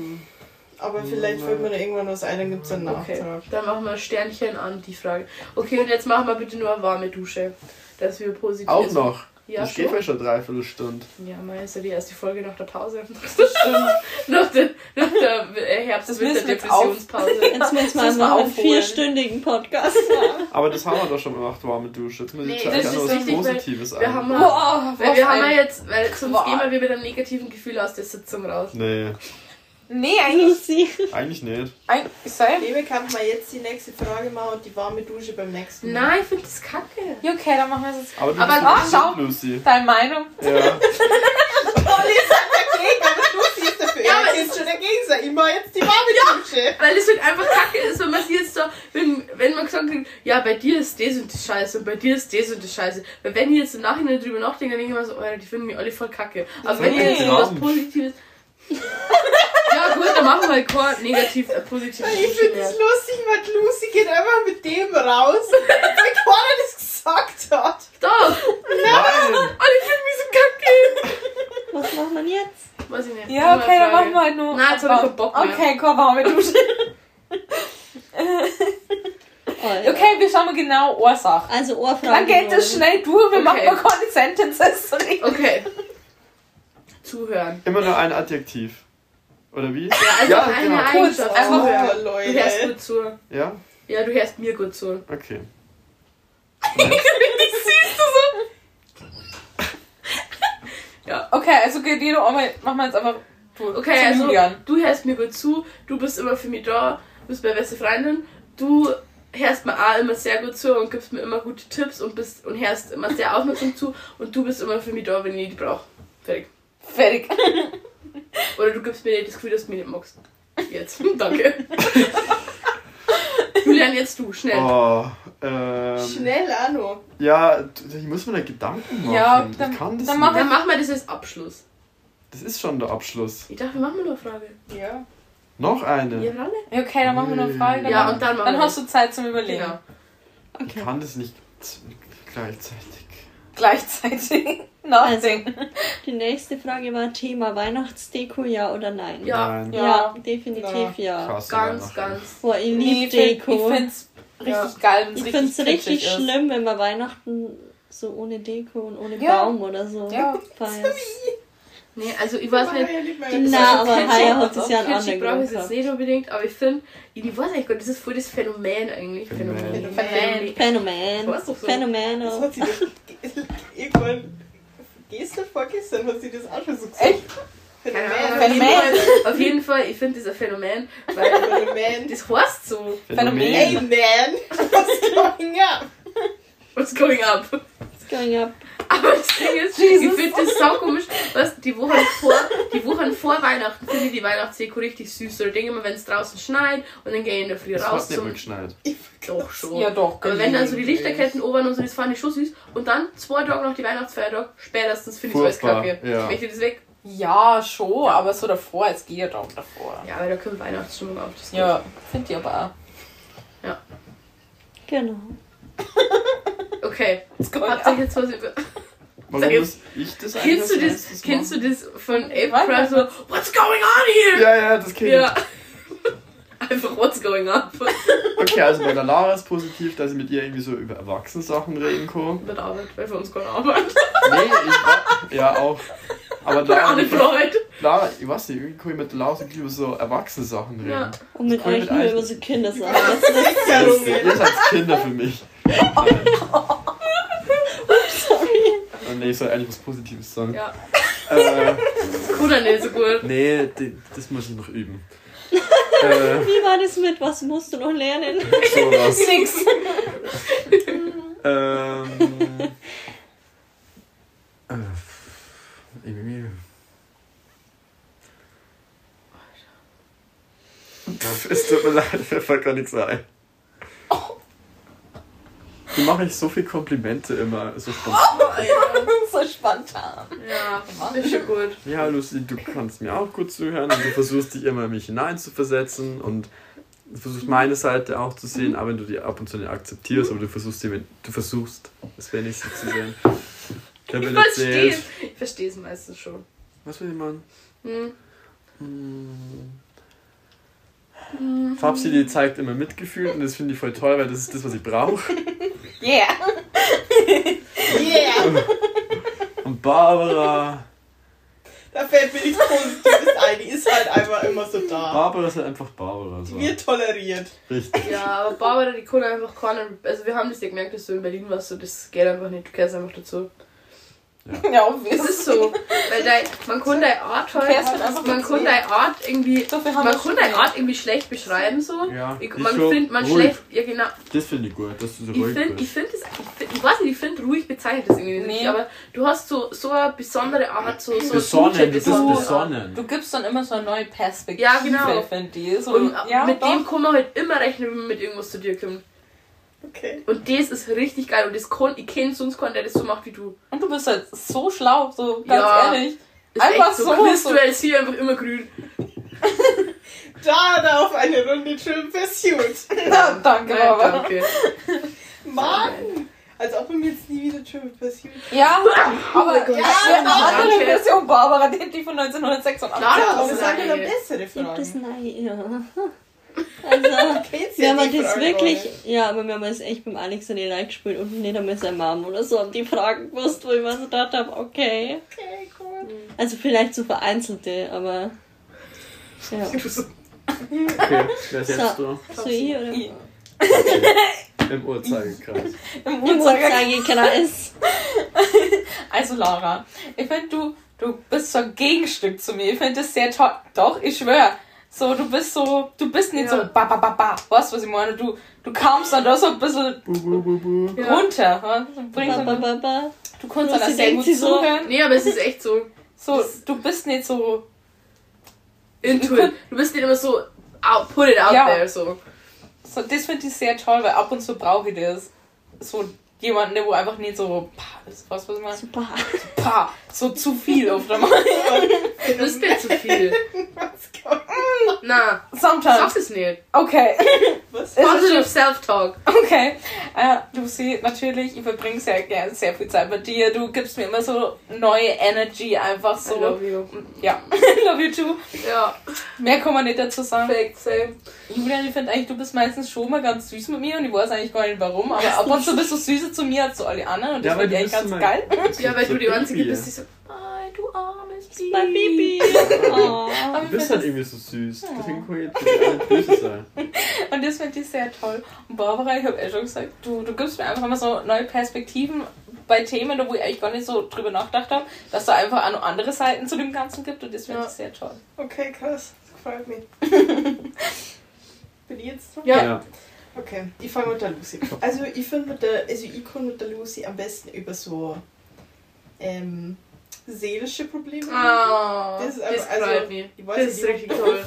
aber vielleicht fällt mir da irgendwann was ein, dann gibt es einen Okay, Nachtrag. dann machen wir ein Sternchen an die Frage. Okay, und jetzt machen wir bitte nur eine warme Dusche. Dass wir positiv Auch noch. Ja, ich gehe schon. ja schon dreiviertel Stunde. Ja, mal ist ja die erste Folge nach der Pause. [laughs] nach der, nach der äh, Herbst- Das und müssen wir jetzt Depressionspause. [laughs] Jetzt müssen wir wir mal einen vierstündigen Podcast [laughs] machen. Aber das haben wir doch schon gemacht, warme Dusche. Jetzt muss ich Nee, noch was wichtig, weil Positives Wir ein. haben, mal, Boah, weil wir haben ja jetzt, weil sonst Qual. gehen wir wieder mit einem negativen Gefühl aus der Sitzung raus. Nee, Nee, [laughs] eigentlich. Lucy. eigentlich nicht. Ein, ich sag, Liebe, kann man jetzt die nächste Frage machen und die warme Dusche beim nächsten Mal? Nein, ich finde das kacke. ja, okay, dann machen wir es jetzt. Aber du Aber bist nicht schau. Lucy. Deine Meinung? Ja. [laughs] Dagegen, aber du siehst dafür. Ja, aber ist schon dagegen. Sag immer jetzt die warme Dusche. Weil es halt einfach kacke ist, wenn man sie jetzt so, wenn, wenn man gesagt hat, ja, bei dir ist das und das scheiße und bei dir ist das und das scheiße. Weil wenn ich jetzt im Nachhinein drüber nachdenke, dann denke ich mir so, oh, die finden mich alle voll kacke. Aber wenn ich jetzt so was. Positives. Ja, gut, dann machen wir halt kein negativ, äh, positiv. Ich finde es lustig, weil Lucy geht einfach mit dem raus, [laughs] weil keiner das gesagt hat. Doch! Nein! Alle finden mich so kacke! Was machen wir jetzt? Weiß ich nicht. Ja, Nur okay, eine dann Frage. machen wir halt nur. Nein, jetzt hab ich keinen Bock mehr. Okay, komm, warme Dusche. Oh, ja. Okay, wir schauen mal genau Ursache. Also Ohrfrage. Dann geht wollen. schnell durch, wir Okay. machen mal keine Sentences. Okay. Zuhören. Immer nur ein Adjektiv. Oder wie? Ja, also Ja, eine genau. Eigenschaft. Kurz, einfach- zuhören. Oh, Du Leute. hörst gut zu. Ja? Ja, du hörst mir gut zu. Okay. [laughs] [laughs] Okay, also geht jeder einmal, machen wir jetzt einfach durch. Okay, also Julian. du hörst mir gut zu, du bist immer für mich da, du bist meine beste Freundin, du hörst mir auch immer sehr gut zu und gibst mir immer gute Tipps und bist und hörst immer sehr aufmerksam zu und du bist immer für mich da, wenn ich die brauche. Fertig. Fertig. [laughs] Oder du gibst mir das Gefühl, dass du mich nicht magst. Jetzt. [laughs] Danke. [laughs] Julian, jetzt du, schnell. Oh, ähm, Schnell, Anno. Ja, ich muss mir da Gedanken machen. Ja, ich dann- kann das dann nicht. mach Dann machen wir das als Abschluss. Das ist schon der Abschluss. Ich dachte, wir machen nur eine Frage. Ja. Noch eine. Ihr? Ja, Okay, dann machen wir noch eine Frage. Dann, Ja, und dann machen dann wir hast du Zeit zum Überlegen. Genau. Ich Okay. kann das nicht z- gleichzeitig. Gleichzeitig nachdenken. [laughs] Die nächste Frage war Thema Weihnachtsdeko, ja oder nein? Ja. Nein. Ja. Ja, definitiv ja. Krass, Ganz, Weihnachten. ganz. Boah, ich Nee, liebe ich find- Deko. Ich find's richtig Ja. geil, es Ich richtig finde es richtig ist. schlimm, wenn man Weihnachten so ohne Deko und ohne Ja. Baum oder so Ja. feiert. Nee, also ich weiß nicht. Ja, Na, aber Haya hat also es ja einen anderen brauche ich jetzt nicht unbedingt, aber ich finde, ich weiß nicht, Gott, das ist voll das Phänomen eigentlich. Phänomen. Phänomen. Phänomen. Phänomen. Du gestern, vorgestern hat sie das auch schon so gesagt. Echt? Keine Phänomen. Ahnung, auf jeden Fall, ich finde dieser Phänomen, weil Phänomen. das heißt so. Hey man, [laughs] what's going up? What's going up? It's going up. Aber das Ding ist, ich finde das so komisch, was die Wochen vor, die Wochen vor Weihnachten finde ich die Weihnachtsdeko richtig süß. So, ich denke immer, wenn es draußen schneit und dann gehe ich in der Früh Das raus hat nicht zum. geschneit. Doch schon. Ja, doch. Aber wenn dann so die Lichterketten oben und so, das fand ich schon süß. Und dann zwei Tage nach die Weihnachtsfeiertag, spätestens finde ich alles Furchtbar, kacke. ja. Ich möchte das weg. Ja, schon, aber so davor, es geht auch davor. Ja, weil da kommt Weihnachtsstimmung auf. Das Ja, finde ich aber auch. Genau. Okay. Habt ihr jetzt was über. Warum Sag jetzt- muss ich das eigentlich Kennst du das, erstes kennst du das von Was? April so, What's going on here? Ja, ja, das kenne ich. Ja. [laughs] Einfach What's going up. [laughs] Okay, also bei der Lara ist positiv, dass ich mit ihr irgendwie so über Erwachsenensachen reden kann. Mit Arbeit, weil für uns keine Arbeit. Nee, ich war, ja auch. Aber Lara, Unemployed. Lara, ich weiß nicht, irgendwie kann ich mit Lara so über so Erwachsene-Sachen reden. Ja. Und mit Das euch mit nur über so Kindersachen. Das ist Das ist, ihr seid Kinder für mich. Nein. [laughs] Oh, nee, ich soll eigentlich was Positives sagen. Ja. Äh, Cool, nicht so gut. nee, die, das muss ich noch üben. [laughs] äh, Wie war das mit, was musst du noch lernen? sowas. Nix. Ähm. Äh, irgendwie. Pff, es tut mir leid, mir fällt gar nichts ein. Wie mache ich so viel Komplimente immer so [laughs] spontan? so spontan. Ja, ist schon gut. Ja, Lucy, du kannst mir auch gut zuhören und du versuchst dich immer in mich hineinzuversetzen und du versuchst meine Seite auch zu sehen, auch wenn du die ab und zu nicht akzeptierst, aber du versuchst die, du versuchst es wenigstens zu sehen. Ich Ich mir verstehe es. Ich verstehe es meistens schon. Was will ich machen? Hm. Hm. Fabsi, die zeigt immer Mitgefühl und das finde ich voll toll, weil das ist das, was ich brauche. [laughs] Yeah. [laughs] Yeah! Und Barbara. Da fällt mir nichts Positives ein. Die ist halt einfach immer so da. Barbara ist halt einfach Barbara. So. Die wird toleriert. Richtig. Ja, aber Barbara, die kann einfach keinen. Also, wir haben das ja gemerkt, dass du in Berlin warst, so, das geht einfach nicht. Du gehörst einfach dazu. Ja, [laughs] Das obvious. ist so. Weil dein, man kann deine Art halt. halt Man kann deine Art irgendwie. Haben Man kann schon deine gelernt. Art irgendwie schlecht beschreiben, so. Ja, Ich, ich man findet man ruhig. schlecht. Ja, genau. Das finde ich gut, dass du so Ich ruhig finde, ich bist. finde das, ich, find, ich weiß nicht, ich finde ruhig bezeichnet das irgendwie nicht, Nee. aber du hast so, so eine besondere Art, so, so Besonnen, du bist Art. besonnen. Du gibst dann immer so eine neue Perspektive, Ja, genau. finde ich. So, Und ja, mit doch. dem kann man halt immer rechnen, wenn man mit irgendwas zu dir kommt. Okay. Und das ist richtig geil und das kann, ich kenne sonst keinen, der das so macht wie du. Und du bist halt so schlau, so ganz Ja. ehrlich. Ist Einfach echt so. so, so. du ist hier einfach immer grün. [laughs] Da, da auf eine Runde Trill Pursuit. [laughs] Ja, danke, Nein, aber. danke. [laughs] Mann! Als ob wir jetzt nie wieder Triple Pursuit. Ja, aber Gott. ja, eine andere. Version Barbara, die, die von 1986. Klar, Ja, aber das nein. noch bessere Gibt es nein, ja. Also, [laughs] wir ja haben die das wirklich, alle. ja, aber wir haben es echt beim Alex und Eli gespielt und nicht einmal seine Mom oder so haben die Fragen gewusst, wo ich mir so gedacht habe, okay. Okay, cool. Also vielleicht so vereinzelte, aber ja. [laughs] Okay, wer ist jetzt So. dran? So ich oder? Ich. Im Uhrzeigenkreis. [laughs] Im Im Uhrzeigerkreis. Uhrzeigenkreis. Also Lara, ich finde du, du bist so ein Gegenstück zu mir. Ich finde das sehr toll. Doch, ich schwöre. So, du bist so, du bist nicht Ja. so ba ba ba ba. Weißt du, was ich meine? Du, du kamst dann da so ein bisschen. Ja. runter. bringst Ba, ba, dann, ba, ba. du kannst Lucy dann sehr denkt gut sie so. zuhören. Nee, aber es ist echt so. So, du bist nicht so. Into it. Du bist nicht immer so, out, put it out Ja. there, so. so das finde ich sehr toll, weil ab und zu brauche ich das. So jemanden, der wo einfach nicht so. was, was ich meine? Super. Pah, so zu viel auf einmal. Du bist nicht zu viel. Was kommt? Na, Sometimes. sag es nicht. Okay. [laughs] Was? Positive Self-Talk. Okay. Äh, Lucy, natürlich, ich verbringe sehr gerne sehr viel Zeit mit dir. Du gibst mir immer so neue Energy, einfach I so. love you. Ja, [laughs] love you too. Ja, Mehr kann man nicht dazu sagen. perfekt, same. Julian, ich finde eigentlich, du bist meistens schon mal ganz süß mit mir und ich weiß eigentlich gar nicht warum, aber ab und zu bist du süßer zu mir als zu alle anderen und das aber finde ich eigentlich ganz immer- geil. Ja, weil so du die Einzige bist, die so, Ei, du armes Baby. Mein Baby. Oh. [laughs] Du bist halt irgendwie so süß. Deswegen kann ich jetzt böse sein. [laughs] und das finde ich sehr toll. Und Barbara, ich habe eh schon gesagt, du, du gibst mir einfach immer so neue Perspektiven bei Themen, wo ich eigentlich gar nicht so drüber nachgedacht habe, dass da einfach auch noch andere Seiten zu dem Ganzen gibt und das finde Ja. ich sehr toll. Okay, krass. Das freut mich. [laughs] Bin ich jetzt dran? Ja. Ja. Okay, ich fange mit der Lucy. Also ich finde mit der, also ich kann mit der Lucy am besten über so ähm, seelische Probleme. Ah, Das das, ist einfach- also, freut mich. ich weiß Das nicht, ist richtig toll.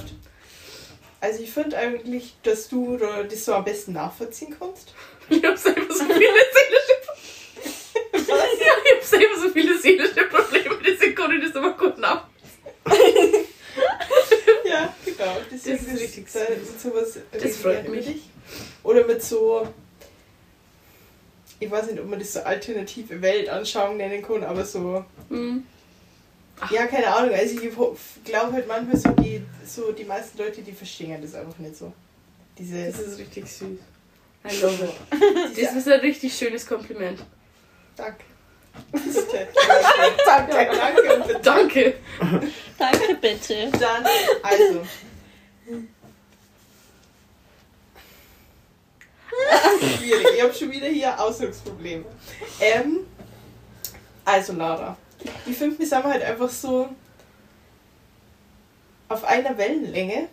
Also ich finde eigentlich, dass du da das so am besten nachvollziehen kannst. [laughs] Ich hab selber so viele seelische [laughs] Probleme. [laughs] Ja, ich hab selber so viele seelische Probleme, deswegen kann ich das immer gut nach. Ja, genau. Deswegen Das ist richtig da ist sowas Das freut mich. dich. Oder mit so, ich weiß nicht, ob man das so alternative Weltanschauung nennen kann, aber so, Mhm. ja, keine Ahnung. Also ich glaube halt manchmal so die, so die meisten Leute, die verstehen das einfach nicht so. Diese, Das ist richtig süß. I love it. [laughs] Das ist ein richtig schönes Kompliment. Danke. [laughs] Danke, danke bitte. Danke. Danke, bitte. Dann, also. Schwierig. Ich habe schon wieder hier Ausdrucksprobleme. Ähm, also Lara, die fünf wir sind halt einfach so auf einer Wellenlänge.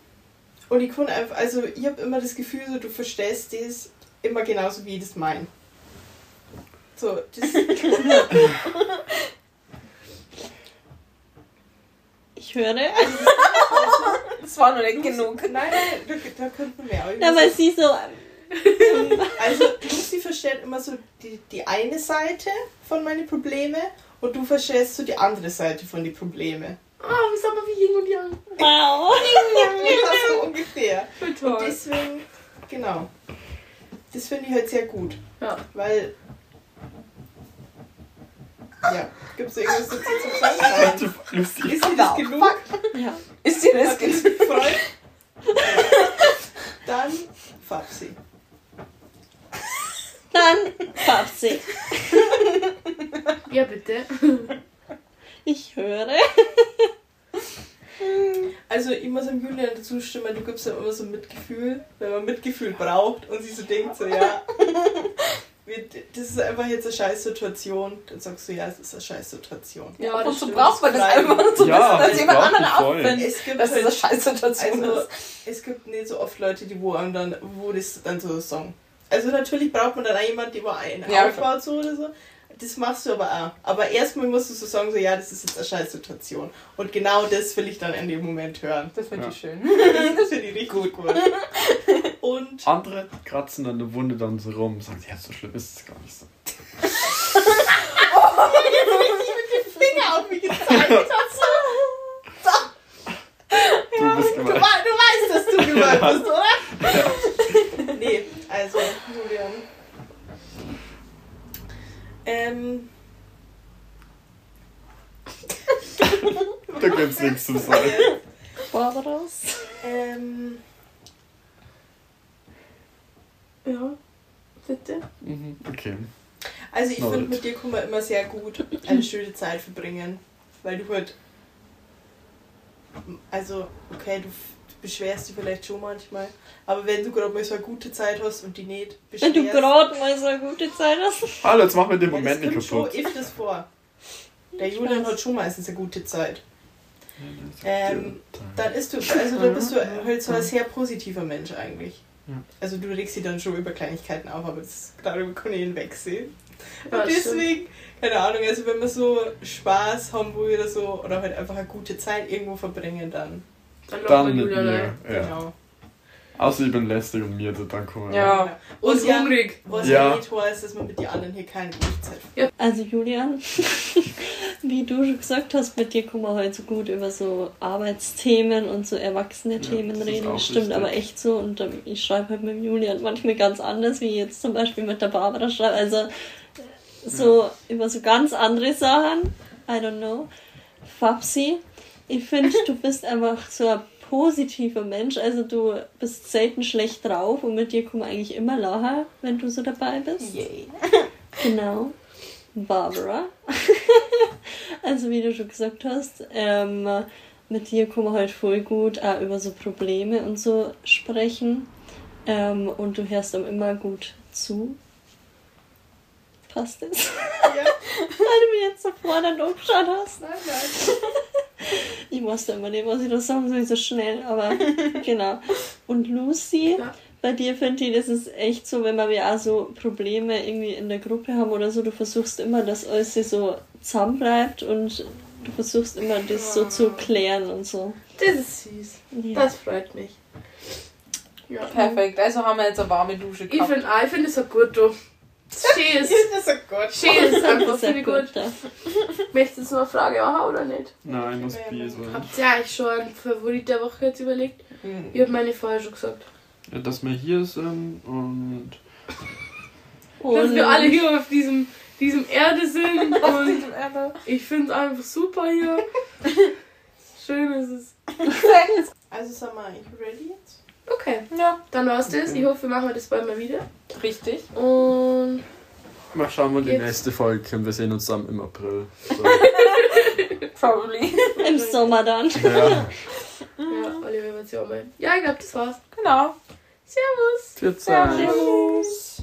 Und ich kann einfach, also ich habe immer das Gefühl, so du verstehst das immer genauso wie ich das meine. So, das, [laughs] Ich höre. Das war noch nicht genug. Nein, nein, da, da könnte man mehr. Aber ich Ja, weil sie so. Also Lucy versteht immer so die, die eine Seite von meinen Problemen und du verstehst so die andere Seite von den Problemen. Oh, wir sind mal wie Yin und Yang. Wow. [laughs] Ja, so [laughs] ungefähr. Voll Und toll. deswegen, genau. Das finde ich halt sehr gut. Ja. Weil. Ja, gibt es irgendwas dazu zu sagen? [laughs] Lucy. Ist dir das genug? Ja. Ist dir das genug? gefreut? Dann Fabsi. Dann Fabsi. Ja, bitte. Ich höre. Also ich muss dem Julian dazu stimmen, du gibst ja immer so Mitgefühl, wenn man Mitgefühl braucht und sie so denkt, so ja, das ist einfach jetzt eine scheiß Situation. Dann sagst du, ja, es ist eine scheiß Situation. Ja, Ab das und zu stimmt. braucht man das einfach zu Ja, wissen, dass das jemand anderen findet, Es gibt dass das eine halt, Scheißsituation also, ist. es gibt nicht so oft Leute, die wo einem dann, wo das dann so sagen. Also natürlich braucht man dann auch jemanden, der wo einen Ja, aufbaut so oder so. Das machst du aber auch. Aber erstmal musst du so sagen, so ja, das ist jetzt eine scheiß Situation. Und genau das will ich dann in dem Moment hören. Das finde Ja. ich schön. [laughs] Das finde ich richtig gut. Und Andere kratzen an der Wunde dann so rum und sagen, ja, so schlimm ist es gar nicht so. Finger auf mich gezeigt. Du bist Du, du weißt, dass du gemeint bist, oder? Also, Julian. Ähm, [laughs] Da gibt's nichts zu sagen. Barbaros. ähm, Ja, bitte. Mhm, Okay. also ich finde, mit dir kann man immer sehr gut eine schöne Zeit verbringen. Weil du halt. Also, okay, du beschwerst dich vielleicht schon manchmal. Aber wenn du gerade mal so eine gute Zeit hast und die nicht Wenn beschwerst. du gerade mal so eine gute Zeit hast. Hallo, jetzt machen wir den Ja, Moment das nicht kaputt. schon öfters vor. Der Ich Julian weiß. hat schon meistens eine gute Zeit. Ähm, dann ist du, also da bist du halt so ein sehr positiver Mensch eigentlich. Ja. Also du regst dich dann schon über Kleinigkeiten auf, aber das, darüber kann ich hinwegsehen. Ja, Und deswegen, keine Ahnung, also wenn wir so Spaß haben will oder so, oder halt einfach eine gute Zeit irgendwo verbringen, dann Dann, mit Julia mir. Ja. genau. Außer ich bin lästig und mir, dann kommen wir. Ja. Und Was ja, hungrig. was Ja. ja nicht heißt, dass man mit den anderen hier keine gute Zeit verbringt. Also Julian, [laughs] wie du schon gesagt hast, mit dir kann man heute so gut über so Arbeitsthemen und so erwachsene Ja, Themen ist reden. stimmt richtig. aber echt so. Und ähm, ich schreibe halt mit dem Julian manchmal ganz anders, wie jetzt zum Beispiel mit der Barbara schreibe. Also so über so ganz andere Sachen. I don't know. Fabsi, ich finde, du bist einfach so ein positiver Mensch. Also du bist selten schlecht drauf und mit dir man eigentlich immer lachen, wenn du so dabei bist. Yay. [laughs] Genau. Barbara. [laughs] also wie du schon gesagt hast, ähm, mit dir kann man halt voll gut auch über so Probleme und so sprechen. Ähm, und du hörst ihm immer gut zu. passt das? Ja. [laughs] Weil du mir jetzt so fordernd umgeschaut hast. Nein, nein. [laughs] Ich wusste immer nicht, was ich da sagen soll, so schnell, aber [laughs] genau. Und Lucy, Ja. bei dir finde ich, das ist echt so, wenn wir auch so Probleme irgendwie in der Gruppe haben oder so, du versuchst immer, dass alles so zusammenbleibt und du versuchst immer, das so zu klären und so. Das ist süß. Ja. Das freut mich. Ja. Perfekt, also haben wir jetzt eine warme Dusche Ich gehabt. ich finde es auch gut, du. Ist. Das ist so [laughs] gut. Ist einfach, finde ich gut. Möchtest du noch eine Frage machen oder nicht? Nein, muss Bier sein. Habt ihr eigentlich schon einen Favorit der Woche jetzt überlegt? Mhm. Ich habe meine vorher schon gesagt. Ja, dass wir hier sind und Dass wir alle hier auf diesem, diesem Erde sind [laughs] und Erde. ich finde es einfach super hier. [laughs] Schön ist es. Also sind wir eigentlich ready jetzt? Okay, Ja, dann war's das. Ich hoffe, wir machen das bald mal wieder. richtig. Und mal schauen wir die Jetzt. nächste Folge und wir sehen uns dann im April. So. [laughs] Probably. Im Sommer dann. ja, ja, Oliver ja auch mal. Ja, ich glaube, das war's. Genau. Servus. viel Zeit. Servus.